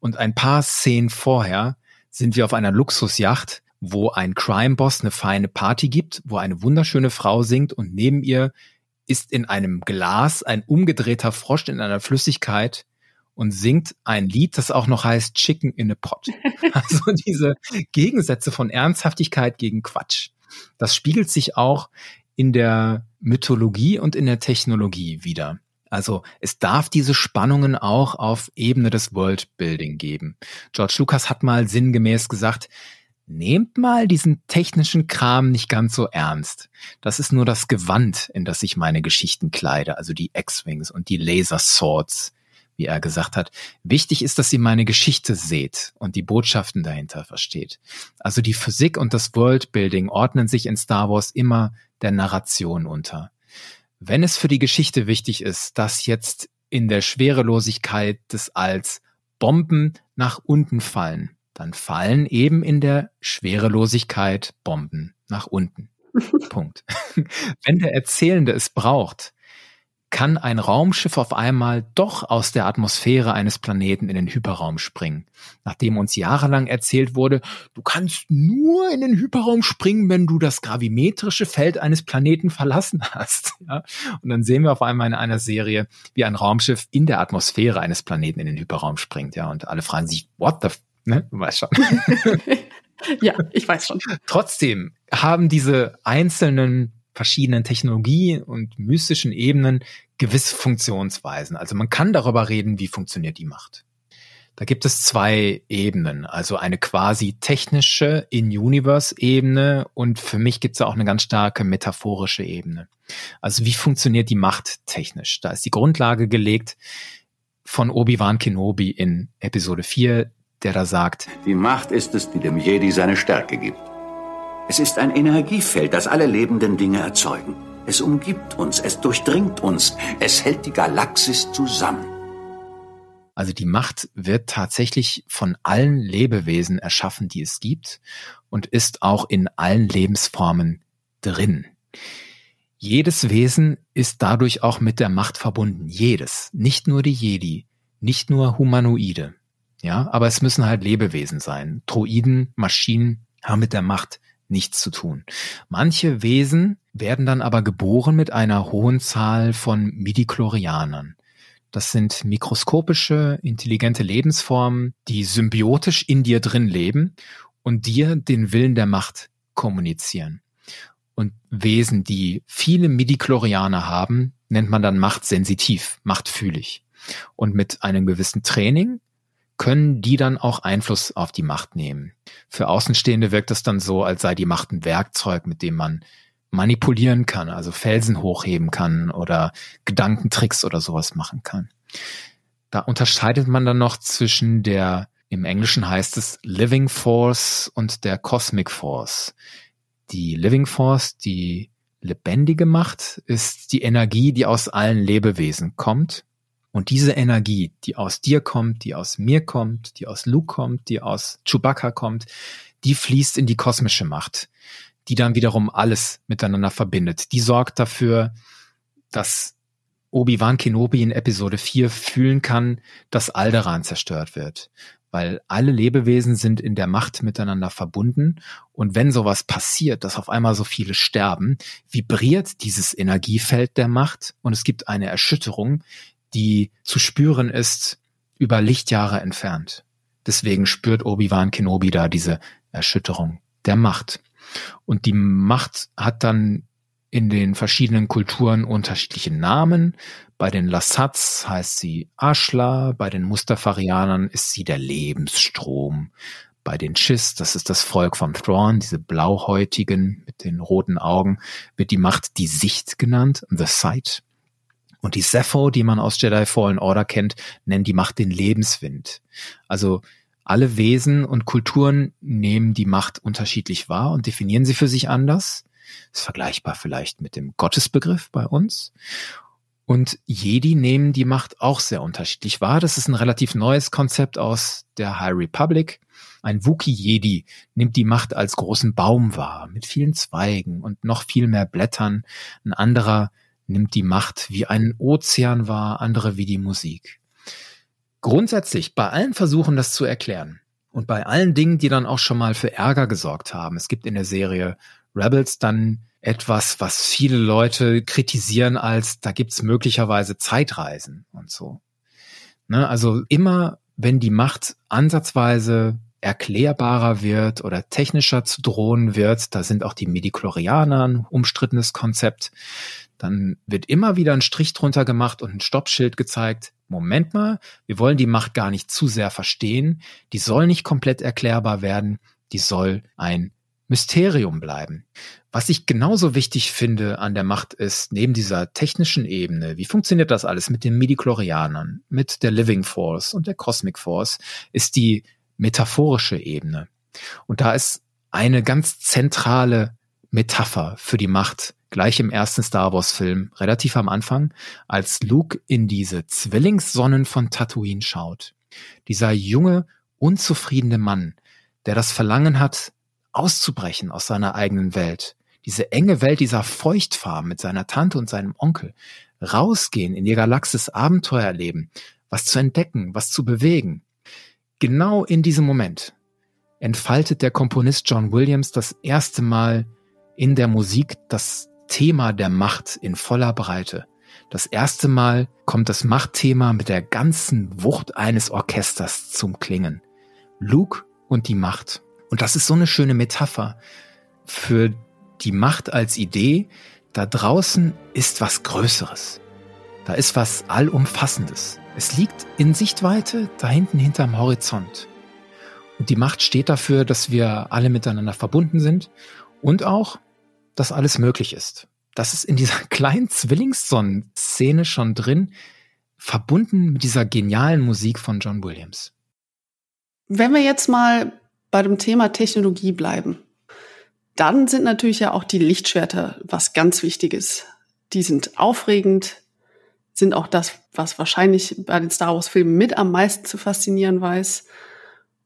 S2: Und ein paar Szenen vorher sind wir auf einer Luxusjacht, wo ein Crime-Boss eine feine Party gibt, wo eine wunderschöne Frau singt und neben ihr ist in einem Glas ein umgedrehter Frosch in einer Flüssigkeit und singt ein Lied, das auch noch heißt Chicken in a Pot. <laughs> Also diese Gegensätze von Ernsthaftigkeit gegen Quatsch. Das spiegelt sich auch in der Mythologie und in der Technologie wieder. Also es darf diese Spannungen auch auf Ebene des Worldbuilding geben. George Lucas hat mal sinngemäß gesagt, nehmt mal diesen technischen Kram nicht ganz so ernst. Das ist nur das Gewand, in das ich meine Geschichten kleide, also die X-Wings und die Laser Swords, wie er gesagt hat. Wichtig ist, dass ihr meine Geschichte seht und die Botschaften dahinter versteht. Also die Physik und das Worldbuilding ordnen sich in Star Wars immer der Narration unter. Wenn es für die Geschichte wichtig ist, dass jetzt in der Schwerelosigkeit des Alls Bomben nach unten fallen, dann fallen eben in der Schwerelosigkeit Bomben nach unten. <laughs> Punkt. <laughs> Wenn der Erzählende es braucht, kann ein Raumschiff auf einmal doch aus der Atmosphäre eines Planeten in den Hyperraum springen. Nachdem uns jahrelang erzählt wurde, du kannst nur in den Hyperraum springen, wenn du das gravimetrische Feld eines Planeten verlassen hast. <laughs> Ja? Und dann sehen wir auf einmal in einer Serie, wie ein Raumschiff in der Atmosphäre eines Planeten in den Hyperraum springt. Ja, und alle fragen sich, what the, ne? Du weißt schon. <laughs>
S1: ja, ich weiß schon.
S2: Trotzdem haben diese einzelnen verschiedenen Technologie und mystischen Ebenen gewisse Funktionsweisen. Also man kann darüber reden, wie funktioniert die Macht. Da gibt es zwei Ebenen, also eine quasi technische In-Universe-Ebene und für mich gibt es auch eine ganz starke metaphorische Ebene. Also wie funktioniert die Macht technisch? Da ist die Grundlage gelegt von Obi-Wan Kenobi in Episode 4, der da sagt,
S4: Die Macht ist es, die dem Jedi seine Stärke gibt. Es ist ein Energiefeld, das alle lebenden Dinge erzeugen. Es umgibt uns, es durchdringt uns, es hält die Galaxis zusammen.
S2: Also die Macht wird tatsächlich von allen Lebewesen erschaffen, die es gibt und ist auch in allen Lebensformen drin. Jedes Wesen ist dadurch auch mit der Macht verbunden. Jedes. Nicht nur die Jedi, nicht nur Humanoide. Ja, aber es müssen halt Lebewesen sein. Droiden, Maschinen haben mit der Macht nichts zu tun. Manche Wesen werden dann aber geboren mit einer hohen Zahl von Midichlorianern. Das sind mikroskopische, intelligente Lebensformen, die symbiotisch in dir drin leben und dir den Willen der Macht kommunizieren. Und Wesen, die viele Midichlorianer haben, nennt man dann machtsensitiv, machtfühlig. Und mit einem gewissen Training können die dann auch Einfluss auf die Macht nehmen. Für Außenstehende wirkt es dann so, als sei die Macht ein Werkzeug, mit dem man manipulieren kann, also Felsen hochheben kann oder Gedankentricks oder sowas machen kann. Da unterscheidet man dann noch zwischen der, im Englischen heißt es Living Force und der Cosmic Force. Die Living Force, die lebendige Macht, ist die Energie, die aus allen Lebewesen kommt und diese Energie, die aus dir kommt, die aus mir kommt, die aus Luke kommt, die aus Chewbacca kommt, die fließt in die kosmische Macht, die dann wiederum alles miteinander verbindet. Die sorgt dafür, dass Obi-Wan Kenobi in Episode 4 fühlen kann, dass Alderaan zerstört wird. Weil alle Lebewesen sind in der Macht miteinander verbunden. Und wenn sowas passiert, dass auf einmal so viele sterben, vibriert dieses Energiefeld der Macht und es gibt eine Erschütterung, die zu spüren ist über Lichtjahre entfernt. Deswegen spürt Obi-Wan Kenobi da diese Erschütterung der Macht. Und die Macht hat dann in den verschiedenen Kulturen unterschiedliche Namen. Bei den Lassats heißt sie Ashla, bei den Mustafarianern ist sie der Lebensstrom. Bei den Chiss, das ist das Volk vom Thrawn, diese blauhäutigen mit den roten Augen, wird die Macht die Sicht genannt, the sight. Und die Sepho, die man aus Jedi Fallen Order kennt, nennen die Macht den Lebenswind. Also alle Wesen und Kulturen nehmen die Macht unterschiedlich wahr und definieren sie für sich anders. Ist vergleichbar vielleicht mit dem Gottesbegriff bei uns. Und Jedi nehmen die Macht auch sehr unterschiedlich wahr. Das ist ein relativ neues Konzept aus der High Republic. Ein Wookiee-Jedi nimmt die Macht als großen Baum wahr, mit vielen Zweigen und noch viel mehr Blättern. Ein anderer nimmt die Macht wie einen Ozean wahr, andere wie die Musik. Grundsätzlich, bei allen Versuchen, das zu erklären und bei allen Dingen, die dann auch schon mal für Ärger gesorgt haben, es gibt in der Serie Rebels dann etwas, was viele Leute kritisieren als, da gibt's möglicherweise Zeitreisen und so. Ne, also immer, wenn die Macht ansatzweise erklärbarer wird oder technischer zu drohen wird, da sind auch die Mediklorianer ein umstrittenes Konzept, dann wird immer wieder ein Strich drunter gemacht und ein Stoppschild gezeigt. Moment mal, wir wollen die Macht gar nicht zu sehr verstehen, die soll nicht komplett erklärbar werden, die soll ein Mysterium bleiben. Was ich genauso wichtig finde an der Macht ist, neben dieser technischen Ebene, wie funktioniert das alles mit den Midichlorianern, mit der Living Force und der Cosmic Force, ist die metaphorische Ebene. Und da ist eine ganz zentrale Metapher für die Macht gleich im ersten Star Wars Film, relativ am Anfang, als Luke in diese Zwillingssonnen von Tatooine schaut. Dieser junge, unzufriedene Mann, der das Verlangen hat, auszubrechen aus seiner eigenen Welt. Diese enge Welt dieser Feuchtfarm mit seiner Tante und seinem Onkel. Rausgehen, in die Galaxis Abenteuer erleben, was zu entdecken, was zu bewegen. Genau in diesem Moment entfaltet der Komponist John Williams das erste Mal in der Musik das Thema der Macht in voller Breite. Das erste Mal kommt das Machtthema mit der ganzen Wucht eines Orchesters zum Klingen. Luke und die Macht. Und das ist so eine schöne Metapher für die Macht als Idee. Da draußen ist was Größeres. Da ist was Allumfassendes. Es liegt in Sichtweite da hinten hinterm Horizont. Und die Macht steht dafür, dass wir alle miteinander verbunden sind und auch, dass alles möglich ist. Das ist in dieser <laughs> kleinen Zwillingssonnenszene schon drin, verbunden mit dieser genialen Musik von John Williams.
S1: Wenn wir jetzt mal bei dem Thema Technologie bleiben, dann sind natürlich ja auch die Lichtschwerter was ganz Wichtiges. Die sind aufregend, sind auch das, was wahrscheinlich bei den Star Wars-Filmen mit am meisten zu faszinieren weiß.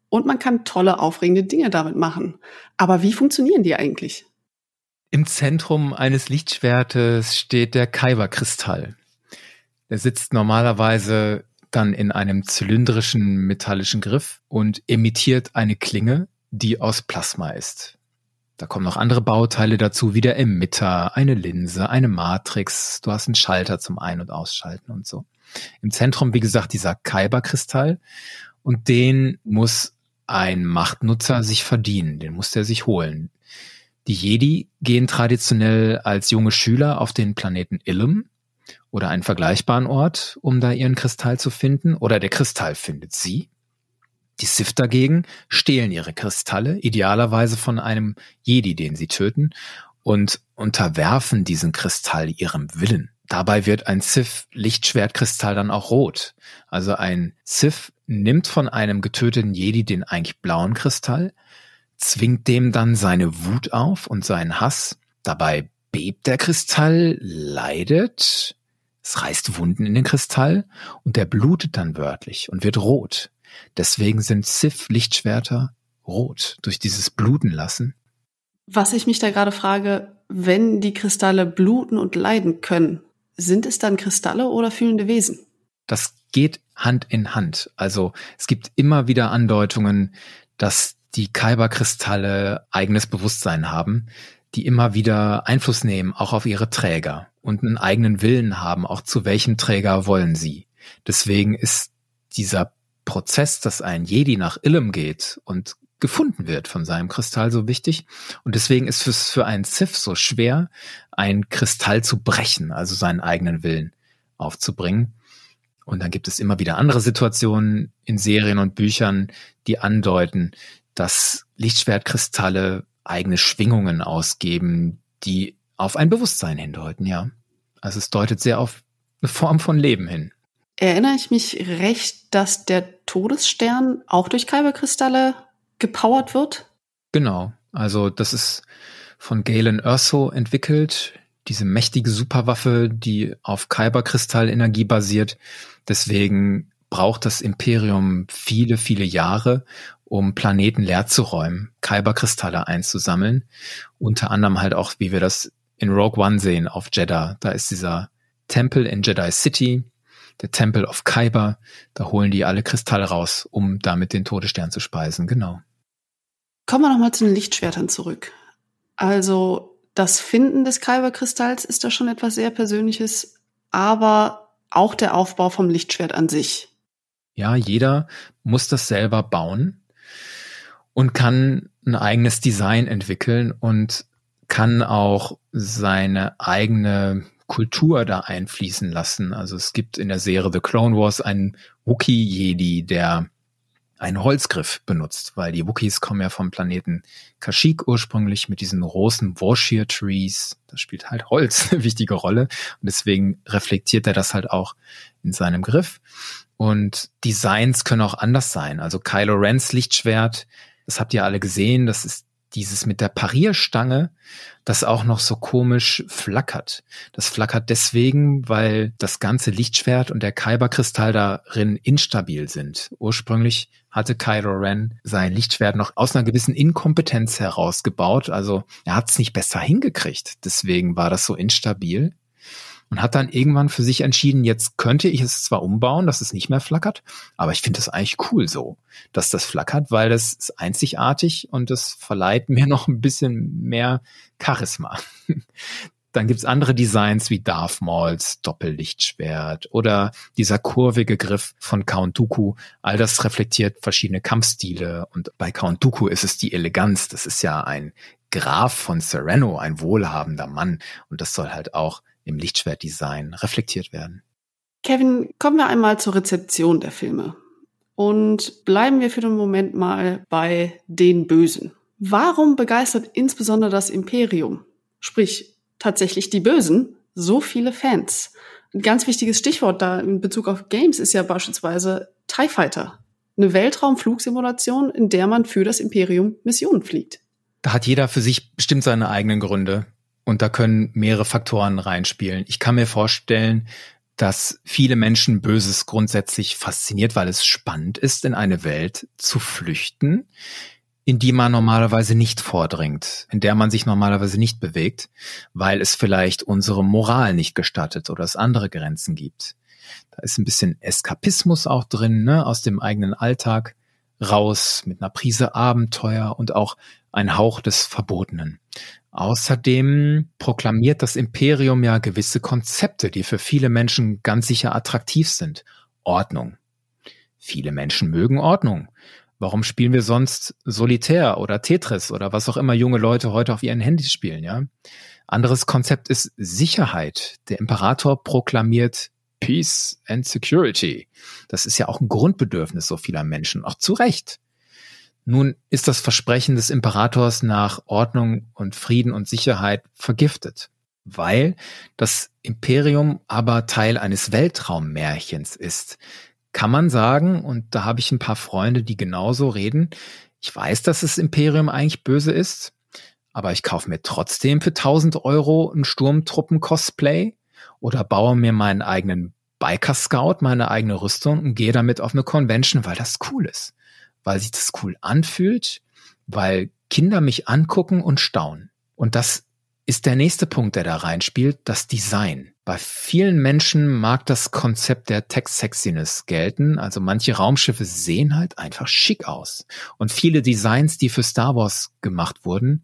S1: Und man kann tolle, aufregende Dinge damit machen. Aber wie funktionieren die eigentlich?
S2: Im Zentrum eines Lichtschwertes steht der Kyber-Kristall. Der sitzt normalerweise dann in einem zylindrischen metallischen Griff und emittiert eine Klinge, die aus Plasma ist. Da kommen noch andere Bauteile dazu, wie der Emitter, eine Linse, eine Matrix. Du hast einen Schalter zum Ein- und Ausschalten und so. Im Zentrum, wie gesagt, dieser Kyber-Kristall. Und den muss ein Machtnutzer sich verdienen. Den muss der sich holen. Die Jedi gehen traditionell als junge Schüler auf den Planeten Ilum oder einen vergleichbaren Ort, um da ihren Kristall zu finden. Oder der Kristall findet sie. Die Sith dagegen stehlen ihre Kristalle, idealerweise von einem Jedi, den sie töten, und unterwerfen diesen Kristall ihrem Willen. Dabei wird ein Sith-Lichtschwertkristall dann auch rot. Also ein Sith nimmt von einem getöteten Jedi den eigentlich blauen Kristall, zwingt dem dann seine Wut auf und seinen Hass. Dabei bebt der Kristall, leidet, es reißt Wunden in den Kristall und der blutet dann wörtlich und wird rot. Deswegen sind Sith-Lichtschwerter rot durch dieses Bluten lassen.
S1: Was ich mich da gerade frage, wenn die Kristalle bluten und leiden können, sind es dann Kristalle oder fühlende Wesen?
S2: Das geht Hand in Hand. Also es gibt immer wieder Andeutungen, dass die Kyber-Kristalle eigenes Bewusstsein haben, die immer wieder Einfluss nehmen, auch auf ihre Träger und einen eigenen Willen haben, auch zu welchem Träger wollen sie. Deswegen ist dieser Prozess, dass ein Jedi nach Ilum geht und gefunden wird von seinem Kristall so wichtig. Und deswegen ist es für einen Sith so schwer, ein Kristall zu brechen, also seinen eigenen Willen aufzubringen. Und dann gibt es immer wieder andere Situationen in Serien und Büchern, die andeuten, dass Lichtschwertkristalle eigene Schwingungen ausgeben, die auf ein Bewusstsein hindeuten, ja. Also es deutet sehr auf eine Form von Leben hin.
S1: Erinnere ich mich recht, dass der Todesstern auch durch Kyberkristalle gepowert wird?
S2: Genau. Also das ist von Galen Erso entwickelt, diese mächtige Superwaffe, die auf Kyberkristallenergie basiert. Deswegen braucht das Imperium viele, viele Jahre, um Planeten leer zu räumen, Kyberkristalle einzusammeln. Unter anderem halt auch, wie wir das in Rogue One sehen auf Jeddah. Da ist dieser Tempel in Jedi City, der Tempel of Kyber. Da holen die alle Kristalle raus, um damit den Todesstern zu speisen. Genau.
S1: Kommen wir nochmal zu den Lichtschwertern zurück. Also das Finden des Kyber-Kristalls ist da schon etwas sehr Persönliches, aber auch der Aufbau vom Lichtschwert an sich.
S2: Ja, jeder muss das selber bauen und kann ein eigenes Design entwickeln und kann auch seine eigene Kultur da einfließen lassen. Also es gibt in der Serie The Clone Wars einen Wookiee-Jedi, der einen Holzgriff benutzt, weil die Wookiees kommen ja vom Planeten Kashyyyk ursprünglich mit diesen großen Warshire Trees. Das spielt halt Holz <laughs> eine wichtige Rolle und deswegen reflektiert er das halt auch in seinem Griff. Und Designs können auch anders sein. Also Kylo Rens Lichtschwert, das habt ihr alle gesehen, das ist dieses mit der Parierstange, das auch noch so komisch flackert. Das flackert deswegen, weil das ganze Lichtschwert und der Kyberkristall darin instabil sind. Ursprünglich hatte Kylo Ren sein Lichtschwert noch aus einer gewissen Inkompetenz herausgebaut. Also er hat es nicht besser hingekriegt. Deswegen war das so instabil und hat dann irgendwann für sich entschieden, jetzt könnte ich es zwar umbauen, dass es nicht mehr flackert, aber ich finde es eigentlich cool so, dass das flackert, weil das ist einzigartig und das verleiht mir <laughs> noch ein bisschen mehr Charisma. <laughs> Dann gibt's andere Designs wie Darth Mauls Doppellichtschwert oder dieser kurvige Griff von Count Dooku. All das reflektiert verschiedene Kampfstile und bei Count Dooku ist es die Eleganz. Das ist ja ein Graf von Sereno, ein wohlhabender Mann und das soll halt auch im Lichtschwertdesign reflektiert werden.
S1: Kevin, kommen wir einmal zur Rezeption der Filme. Und bleiben wir für den Moment mal bei den Bösen. Warum begeistert insbesondere das Imperium, sprich tatsächlich die Bösen, so viele Fans? Ein ganz wichtiges Stichwort da in Bezug auf Games ist ja beispielsweise TIE Fighter. Eine Weltraumflugsimulation, in der man für das Imperium Missionen fliegt.
S2: Da hat jeder für sich bestimmt seine eigenen Gründe. Und da können mehrere Faktoren reinspielen. Ich kann mir vorstellen, dass viele Menschen Böses grundsätzlich fasziniert, weil es spannend ist, in eine Welt zu flüchten, in die man normalerweise nicht vordringt, in der man sich normalerweise nicht bewegt, weil es vielleicht unsere Moral nicht gestattet oder es andere Grenzen gibt. Da ist ein bisschen Eskapismus auch drin, ne, aus dem eigenen Alltag raus, mit einer Prise Abenteuer und auch ein Hauch des Verbotenen. Außerdem proklamiert das Imperium ja gewisse Konzepte, die für viele Menschen ganz sicher attraktiv sind. Ordnung. Viele Menschen mögen Ordnung. Warum spielen wir sonst Solitär oder Tetris oder was auch immer junge Leute heute auf ihren Handys spielen, ja? Anderes Konzept ist Sicherheit. Der Imperator proklamiert Peace and Security. Das ist ja auch ein Grundbedürfnis so vieler Menschen, auch zu Recht. Nun ist das Versprechen des Imperators nach Ordnung und Frieden und Sicherheit vergiftet, weil das Imperium aber Teil eines Weltraummärchens ist. Kann man sagen, und da habe ich ein paar Freunde, die genauso reden, ich weiß, dass das Imperium eigentlich böse ist, aber ich kaufe mir trotzdem für 1000 Euro ein Sturmtruppen-Cosplay oder baue mir meinen eigenen Biker Scout, meine eigene Rüstung und gehe damit auf eine Convention, weil das cool ist weil sich das cool anfühlt, weil Kinder mich angucken und staunen. Und das ist der nächste Punkt, der da reinspielt, das Design. Bei vielen Menschen mag das Konzept der Tech-Sexiness gelten. Also manche Raumschiffe sehen halt einfach schick aus. Und viele Designs, die für Star Wars gemacht wurden,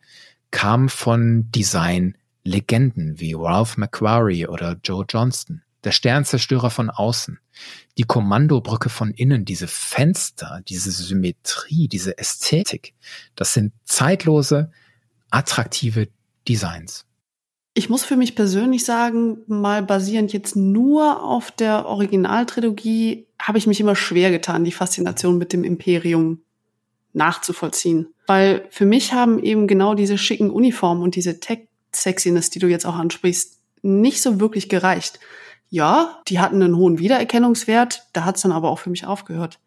S2: kamen von Design-Legenden wie Ralph McQuarrie oder Joe Johnston der Sternzerstörer von außen, die Kommandobrücke von innen, diese Fenster, diese Symmetrie, diese Ästhetik, das sind zeitlose, attraktive Designs.
S1: Ich muss für mich persönlich sagen, mal basierend jetzt nur auf der Originaltrilogie, habe ich mich immer schwer getan, die Faszination mit dem Imperium nachzuvollziehen. Weil für mich haben eben genau diese schicken Uniformen und diese Tech-Sexiness, die du jetzt auch ansprichst, nicht so wirklich gereicht ja, die hatten einen hohen Wiedererkennungswert, da hat es dann aber auch für mich aufgehört.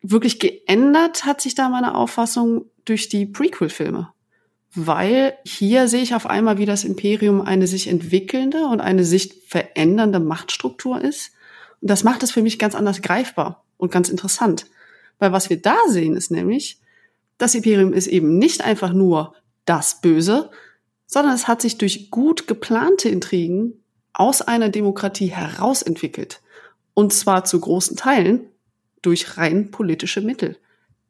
S1: Wirklich geändert hat sich da meine Auffassung durch die Prequel-Filme. Weil hier sehe ich auf einmal, wie das Imperium eine sich entwickelnde und eine sich verändernde Machtstruktur ist. Und das macht es für mich ganz anders greifbar und ganz interessant. Weil was wir da sehen, ist nämlich, das Imperium ist eben nicht einfach nur das Böse, sondern es hat sich durch gut geplante Intrigen aus einer Demokratie herausentwickelt. Und zwar zu großen Teilen durch rein politische Mittel.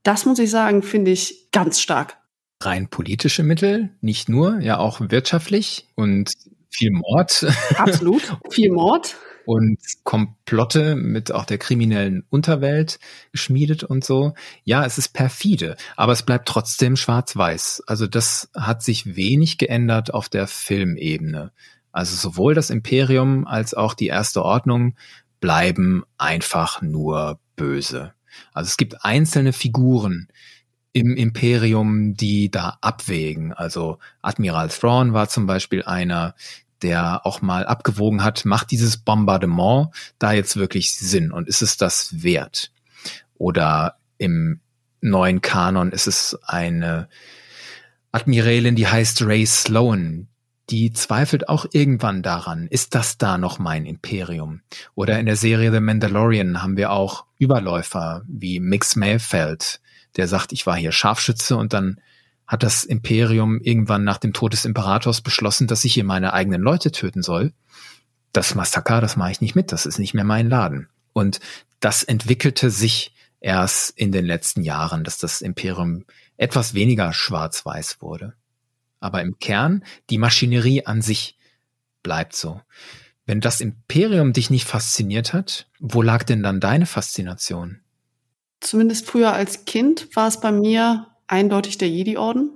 S1: Das muss ich sagen, finde ich ganz stark.
S2: Rein politische Mittel, nicht nur, ja auch wirtschaftlich und viel Mord. <laughs>
S1: Absolut, viel Mord.
S2: und Komplotte mit auch der kriminellen Unterwelt geschmiedet und so. Ja, es ist perfide, aber es bleibt trotzdem schwarz-weiß. Also das hat sich wenig geändert auf der Filmebene. Also sowohl das Imperium als auch die Erste Ordnung bleiben einfach nur böse. Also es gibt einzelne Figuren im Imperium, die da abwägen. Also Admiral Thrawn war zum Beispiel einer, der auch mal abgewogen hat, macht dieses Bombardement da jetzt wirklich Sinn und ist es das wert? Oder im neuen Kanon ist es eine Admiralin, die heißt Ray Sloan, die zweifelt auch irgendwann daran, ist das da noch mein Imperium? Oder in der Serie The Mandalorian haben wir auch Überläufer wie Mix Mayfeld, der sagt, ich war hier Scharfschütze und dann hat das Imperium irgendwann nach dem Tod des Imperators beschlossen, dass ich hier meine eigenen Leute töten soll. Das Massaker, das mache ich nicht mit, das ist nicht mehr mein Laden. Und das entwickelte sich erst in den letzten Jahren, dass das Imperium etwas weniger schwarz-weiß wurde. Aber im Kern, die Maschinerie an sich bleibt so. Wenn das Imperium dich nicht fasziniert hat, wo lag denn dann deine Faszination?
S1: Zumindest früher als Kind war es bei mir eindeutig der Jedi-Orden.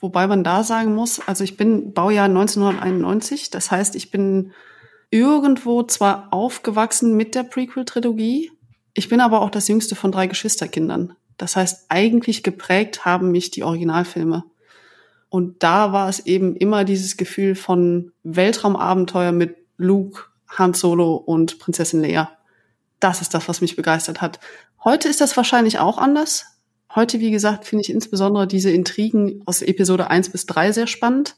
S1: Wobei man da sagen muss, also ich bin Baujahr 1991, das heißt, ich bin irgendwo zwar aufgewachsen mit der Prequel-Trilogie, ich bin aber auch das jüngste von drei Geschwisterkindern. Das heißt, eigentlich geprägt haben mich die Originalfilme. Und da war es eben immer dieses Gefühl von Weltraumabenteuer mit Luke, Han Solo und Prinzessin Leia. Das ist das, was mich begeistert hat. Heute ist das wahrscheinlich auch anders. Heute, wie gesagt, finde ich insbesondere diese Intrigen aus Episode 1 bis 3 sehr spannend.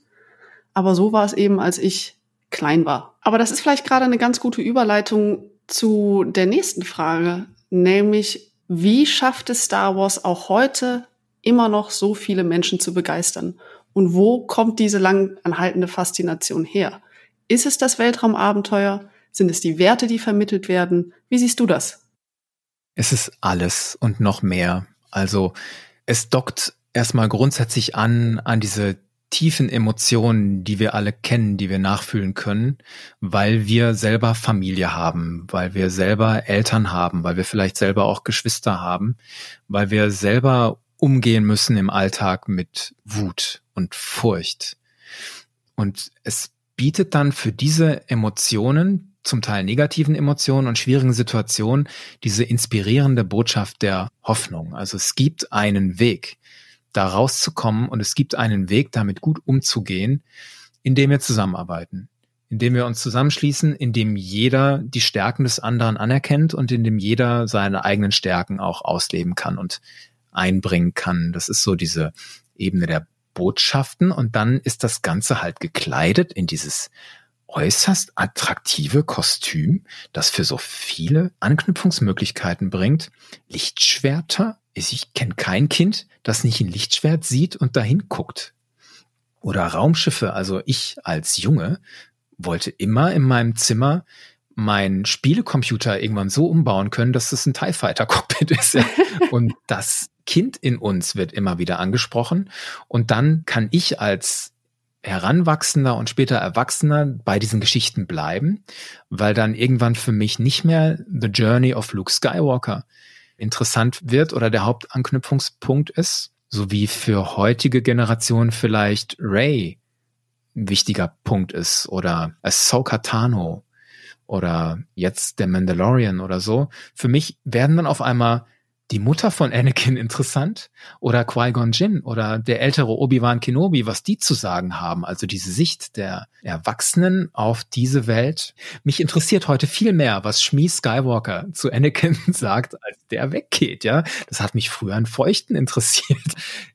S1: Aber so war es eben, als ich klein war. Aber das ist vielleicht gerade eine ganz gute Überleitung zu der nächsten Frage, nämlich wie schafft es Star Wars auch heute immer noch so viele Menschen zu begeistern? Und wo kommt diese lang anhaltende Faszination her? Ist es das Weltraumabenteuer? Sind es die Werte, die vermittelt werden? Wie siehst du das?
S2: Es ist alles und noch mehr. Also es dockt erstmal grundsätzlich an, an diese tiefen Emotionen, die wir alle kennen, die wir nachfühlen können, weil wir selber Familie haben, weil wir selber Eltern haben, weil wir vielleicht selber auch Geschwister haben, weil wir selber umgehen müssen im Alltag mit Wut und Furcht. Und es bietet dann für diese Emotionen, zum Teil negativen Emotionen und schwierigen Situationen, diese inspirierende Botschaft der Hoffnung. Also es gibt einen Weg, da rauszukommen und es gibt einen Weg, damit gut umzugehen, indem wir zusammenarbeiten, indem wir uns zusammenschließen, indem jeder die Stärken des anderen anerkennt und indem jeder seine eigenen Stärken auch ausleben kann und einbringen kann. Das ist so diese Ebene der Botschaften und dann ist das Ganze halt gekleidet in dieses äußerst attraktive Kostüm, das für so viele Anknüpfungsmöglichkeiten bringt. Lichtschwerter. Ich kenne kein Kind, das nicht ein Lichtschwert sieht und dahin guckt. Oder Raumschiffe. Also ich als Junge wollte immer in meinem Zimmer meinen Spielecomputer irgendwann so umbauen können, dass es ein TIE Fighter Cockpit ist. <laughs> und das Kind in uns wird immer wieder angesprochen. Und dann kann ich als Heranwachsender und später Erwachsener bei diesen Geschichten bleiben, weil dann irgendwann für mich nicht mehr The Journey of Luke Skywalker interessant wird oder der Hauptanknüpfungspunkt ist, so wie für heutige Generationen vielleicht Ray ein wichtiger Punkt ist oder Ahsoka Tano oder jetzt der Mandalorian oder so. Für mich werden dann auf einmal die Mutter von Anakin interessant oder Qui-Gon Jinn oder der ältere Obi-Wan Kenobi, was die zu sagen haben, also diese Sicht der Erwachsenen auf diese Welt. Mich interessiert heute viel mehr, was Shmi Skywalker zu Anakin <laughs> sagt, als der weggeht, ja. Das hat mich früher an Feuchten interessiert.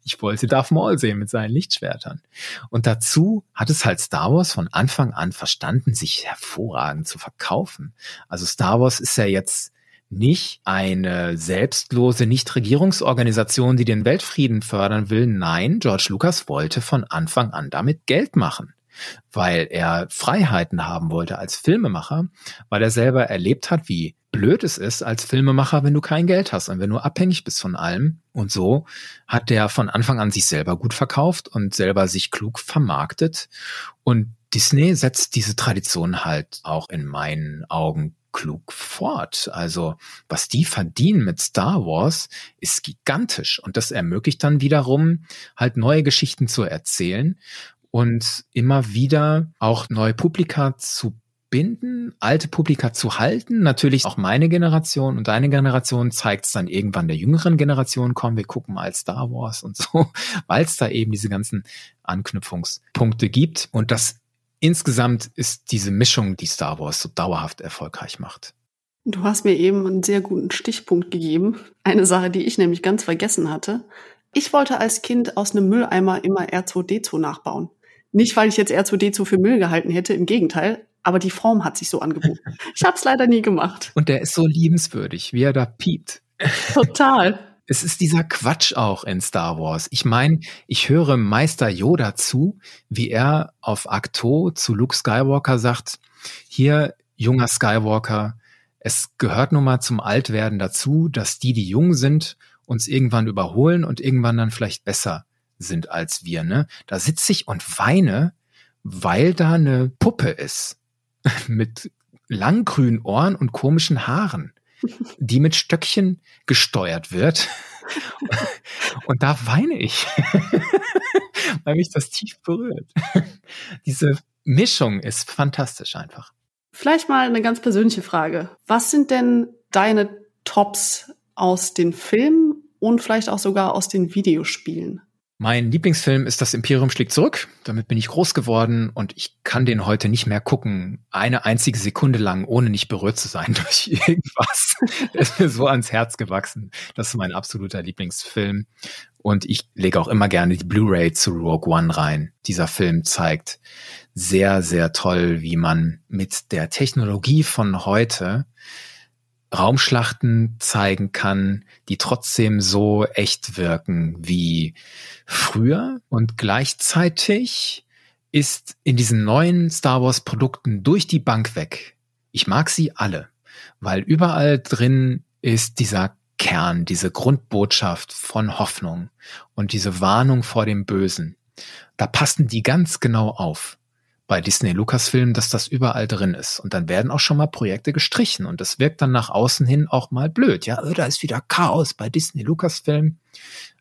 S2: Ich wollte Darth Maul sehen mit seinen Lichtschwertern. Und dazu hat es halt Star Wars von Anfang an verstanden, sich hervorragend zu verkaufen. Also Star Wars ist ja jetzt nicht eine selbstlose Nichtregierungsorganisation, die den Weltfrieden fördern will. Nein, George Lucas wollte von Anfang an damit Geld machen weil er Freiheiten haben wollte als Filmemacher, weil er selber erlebt hat, wie blöd es ist als Filmemacher, wenn du kein Geld hast und wenn du abhängig bist von allem. Und so hat der von Anfang an sich selber gut verkauft und selber sich klug vermarktet. Und Disney setzt diese Tradition halt auch in meinen Augen klug fort. Also was die verdienen mit Star Wars ist gigantisch und das ermöglicht dann wiederum halt neue Geschichten zu erzählen und immer wieder auch neue Publika zu binden, alte Publika zu halten. Natürlich auch meine Generation und deine Generation zeigt es dann irgendwann der jüngeren Generation, komm, wir gucken mal Star Wars und so, <laughs> weil es da eben diese ganzen Anknüpfungspunkte gibt. Und das insgesamt ist diese Mischung, die Star Wars so dauerhaft erfolgreich macht.
S1: Du hast mir eben einen sehr guten Stichpunkt gegeben. Eine Sache, die ich nämlich ganz vergessen hatte. Ich wollte als Kind aus einem Mülleimer immer R2D2 nachbauen. Nicht, weil ich jetzt R2D2 für Müll gehalten hätte, im Gegenteil, aber die Form hat sich so angeboten. <laughs> Ich habe es leider nie gemacht.
S2: Und der ist so liebenswürdig, wie er da piept.
S1: Total.
S2: Es ist dieser Quatsch auch in Star Wars. Ich meine, ich höre Meister Yoda zu, wie er auf Akto zu Luke Skywalker sagt, hier, junger Skywalker, es gehört nun mal zum Altwerden dazu, dass die, die jung sind, uns irgendwann überholen und irgendwann dann vielleicht besser sind als wir, ne? Da sitze ich und weine, weil da eine Puppe ist <laughs> mit langgrünen Ohren und komischen Haaren, die mit Stöckchen gesteuert wird. und da weine ich, <laughs> weil mich das tief berührt. Diese Mischung ist fantastisch einfach.
S1: Vielleicht mal eine ganz persönliche Frage. Was sind denn deine Tops aus den Filmen und vielleicht auch sogar aus den Videospielen?
S2: Mein Lieblingsfilm ist Das Imperium schlägt zurück. Damit bin ich groß geworden und ich kann den heute nicht mehr gucken, eine einzige Sekunde lang, ohne nicht berührt zu sein <laughs> durch irgendwas. Der ist mir so ans Herz gewachsen. Das ist mein absoluter Lieblingsfilm. Und ich lege auch immer gerne die Blu-ray zu Rogue One rein. Dieser Film zeigt sehr, sehr toll, wie man mit der Technologie von heute Raumschlachten zeigen kann, die trotzdem so echt wirken wie früher und gleichzeitig ist in diesen neuen Star Wars Produkten durch die Bank weg. Ich mag sie alle, weil überall drin ist dieser Kern, diese Grundbotschaft von Hoffnung und diese Warnung vor dem Bösen. Da passen die ganz genau auf bei Disney Lucasfilm, dass das überall drin ist. Und dann werden auch schon mal Projekte gestrichen und das wirkt dann nach außen hin auch mal blöd. Ja, da ist wieder Chaos bei Disney Lucasfilm.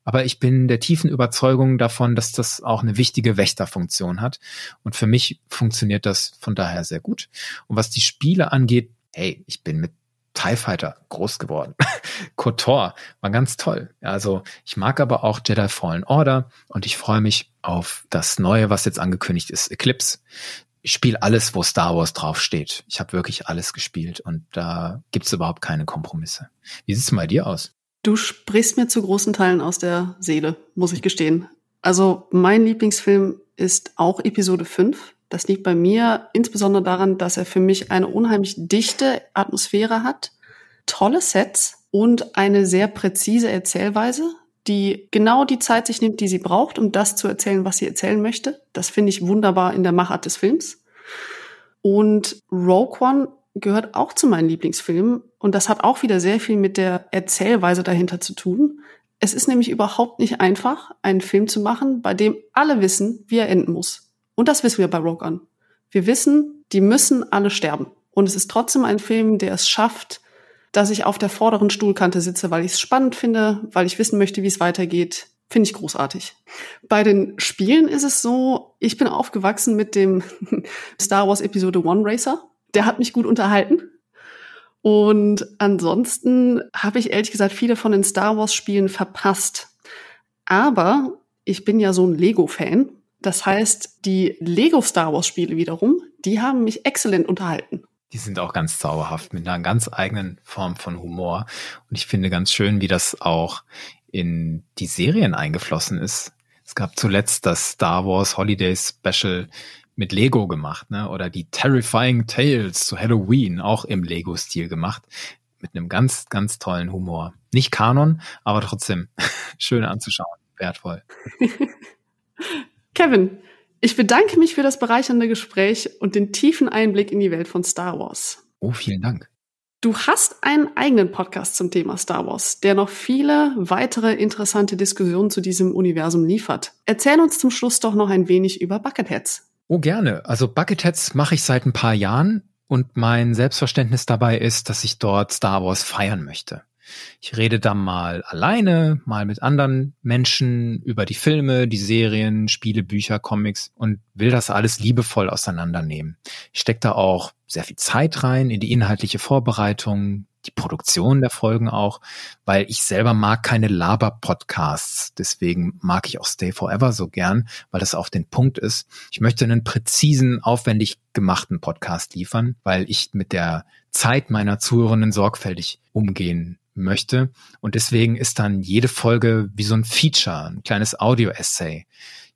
S2: Aber ich bin der tiefen Überzeugung davon, dass das auch eine wichtige Wächterfunktion hat. Und für mich funktioniert das von daher sehr gut. Und was die Spiele angeht, hey, ich bin mit TIE Fighter groß geworden. <laughs> KOTOR war ganz toll. Also ich mag aber auch Jedi Fallen Order und ich freue mich auf das Neue, was jetzt angekündigt ist, Eclipse. Ich spiele alles, wo Star Wars draufsteht. Ich habe wirklich alles gespielt und da gibt's überhaupt keine Kompromisse. Wie sieht's bei dir aus?
S1: Du sprichst mir zu großen Teilen aus der Seele, muss ich gestehen. Also mein Lieblingsfilm ist auch Episode 5. Das liegt bei mir insbesondere daran, dass er für mich eine unheimlich dichte Atmosphäre hat, tolle Sets und eine sehr präzise Erzählweise, die genau die Zeit sich nimmt, die sie braucht, um das zu erzählen, was sie erzählen möchte. Das finde ich wunderbar in der Machart des Films. Und Rogue One gehört auch zu meinen Lieblingsfilmen und das hat auch wieder sehr viel mit der Erzählweise dahinter zu tun. Es ist nämlich überhaupt nicht einfach, einen Film zu machen, bei dem alle wissen, wie er enden muss. Und das wissen wir bei Rogue One. Wir wissen, die müssen alle sterben. Und es ist trotzdem ein Film, der es schafft, dass ich auf der vorderen Stuhlkante sitze, weil ich es spannend finde, weil ich wissen möchte, wie es weitergeht. Finde ich großartig. Bei den Spielen ist es so, ich bin aufgewachsen mit dem <laughs> Star Wars Episode One Racer. Der hat mich gut unterhalten. Und ansonsten habe ich ehrlich gesagt viele von den Star Wars Spielen verpasst. Aber ich bin ja so ein Lego-Fan das heißt, die Lego Star Wars Spiele wiederum, die haben mich exzellent unterhalten.
S2: Die sind auch ganz zauberhaft mit einer ganz eigenen Form von Humor. Und ich finde ganz schön, wie das auch in die Serien eingeflossen ist. Es gab zuletzt das Star Wars Holiday Special mit Lego gemacht, ne? Oder die Terrifying Tales zu Halloween auch im Lego-Stil gemacht. mit einem ganz, ganz tollen Humor. Nicht Kanon, aber trotzdem <laughs> schön anzuschauen, wertvoll. <laughs>
S1: Kevin, ich bedanke mich für das bereichernde Gespräch und den tiefen Einblick in die Welt von Star Wars.
S2: Oh, vielen Dank.
S1: Du hast einen eigenen Podcast zum Thema Star Wars, der noch viele weitere interessante Diskussionen zu diesem Universum liefert. Erzähl uns zum Schluss doch noch ein wenig über Bucketheads.
S2: Oh, gerne. Also Bucketheads mache ich seit ein paar Jahren und mein Selbstverständnis dabei ist, dass ich dort Star Wars feiern möchte. Ich rede dann mal alleine, mal mit anderen Menschen über die Filme, die Serien, Spiele, Bücher, Comics und will das alles liebevoll auseinandernehmen. Ich stecke da auch sehr viel Zeit rein in die inhaltliche Vorbereitung, die Produktion der Folgen auch, weil ich selber mag keine Laber-Podcasts. Deswegen mag ich auch Stay Forever so gern, weil das auf den Punkt ist. Ich möchte einen präzisen, aufwendig gemachten Podcast liefern, weil ich mit der Zeit meiner Zuhörenden sorgfältig umgehen möchte. Und deswegen ist dann jede Folge wie so ein Feature, ein kleines Audio-Essay.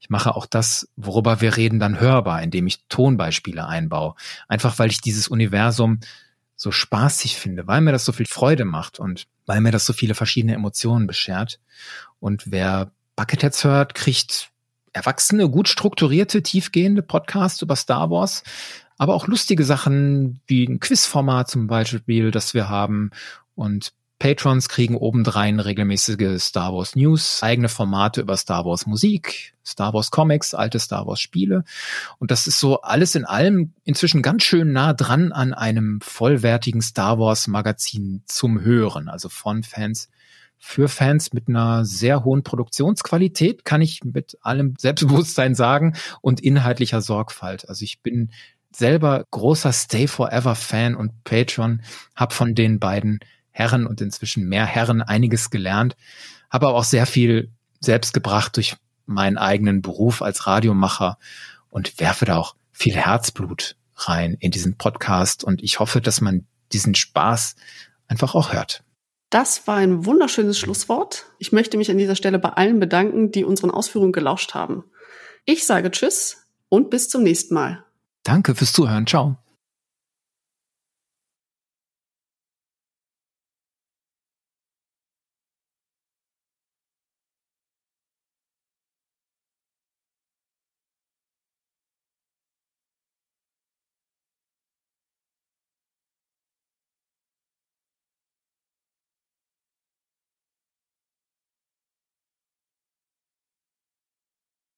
S2: Ich mache auch das, worüber wir reden, dann hörbar, indem ich Tonbeispiele einbaue. Einfach weil ich dieses Universum so spaßig finde, weil mir das so viel Freude macht und weil mir das so viele verschiedene Emotionen beschert. Und wer Bucketheads hört, kriegt erwachsene, gut strukturierte, tiefgehende Podcasts über Star Wars, aber auch lustige Sachen wie ein Quizformat zum Beispiel, das wir haben und Patrons kriegen obendrein regelmäßige Star Wars News, eigene Formate über Star Wars Musik, Star Wars Comics, alte Star Wars Spiele. Und das ist so alles in allem inzwischen ganz schön nah dran an einem vollwertigen Star Wars Magazin zum Hören, also von Fans für Fans mit einer sehr hohen Produktionsqualität, kann ich mit allem Selbstbewusstsein sagen und inhaltlicher Sorgfalt. Also ich bin selber großer Stay Forever Fan und Patron, habe von den beiden Herren und inzwischen mehr Herren einiges gelernt, habe aber auch sehr viel selbst gebracht durch meinen eigenen Beruf als Radiomacher und werfe da auch viel Herzblut rein in diesen Podcast und ich hoffe, dass man diesen Spaß einfach auch hört.
S1: Das war ein wunderschönes Schlusswort. Ich möchte mich an dieser Stelle bei allen bedanken, die unseren Ausführungen gelauscht haben. Ich sage Tschüss und bis zum nächsten Mal.
S2: Danke fürs Zuhören. Ciao.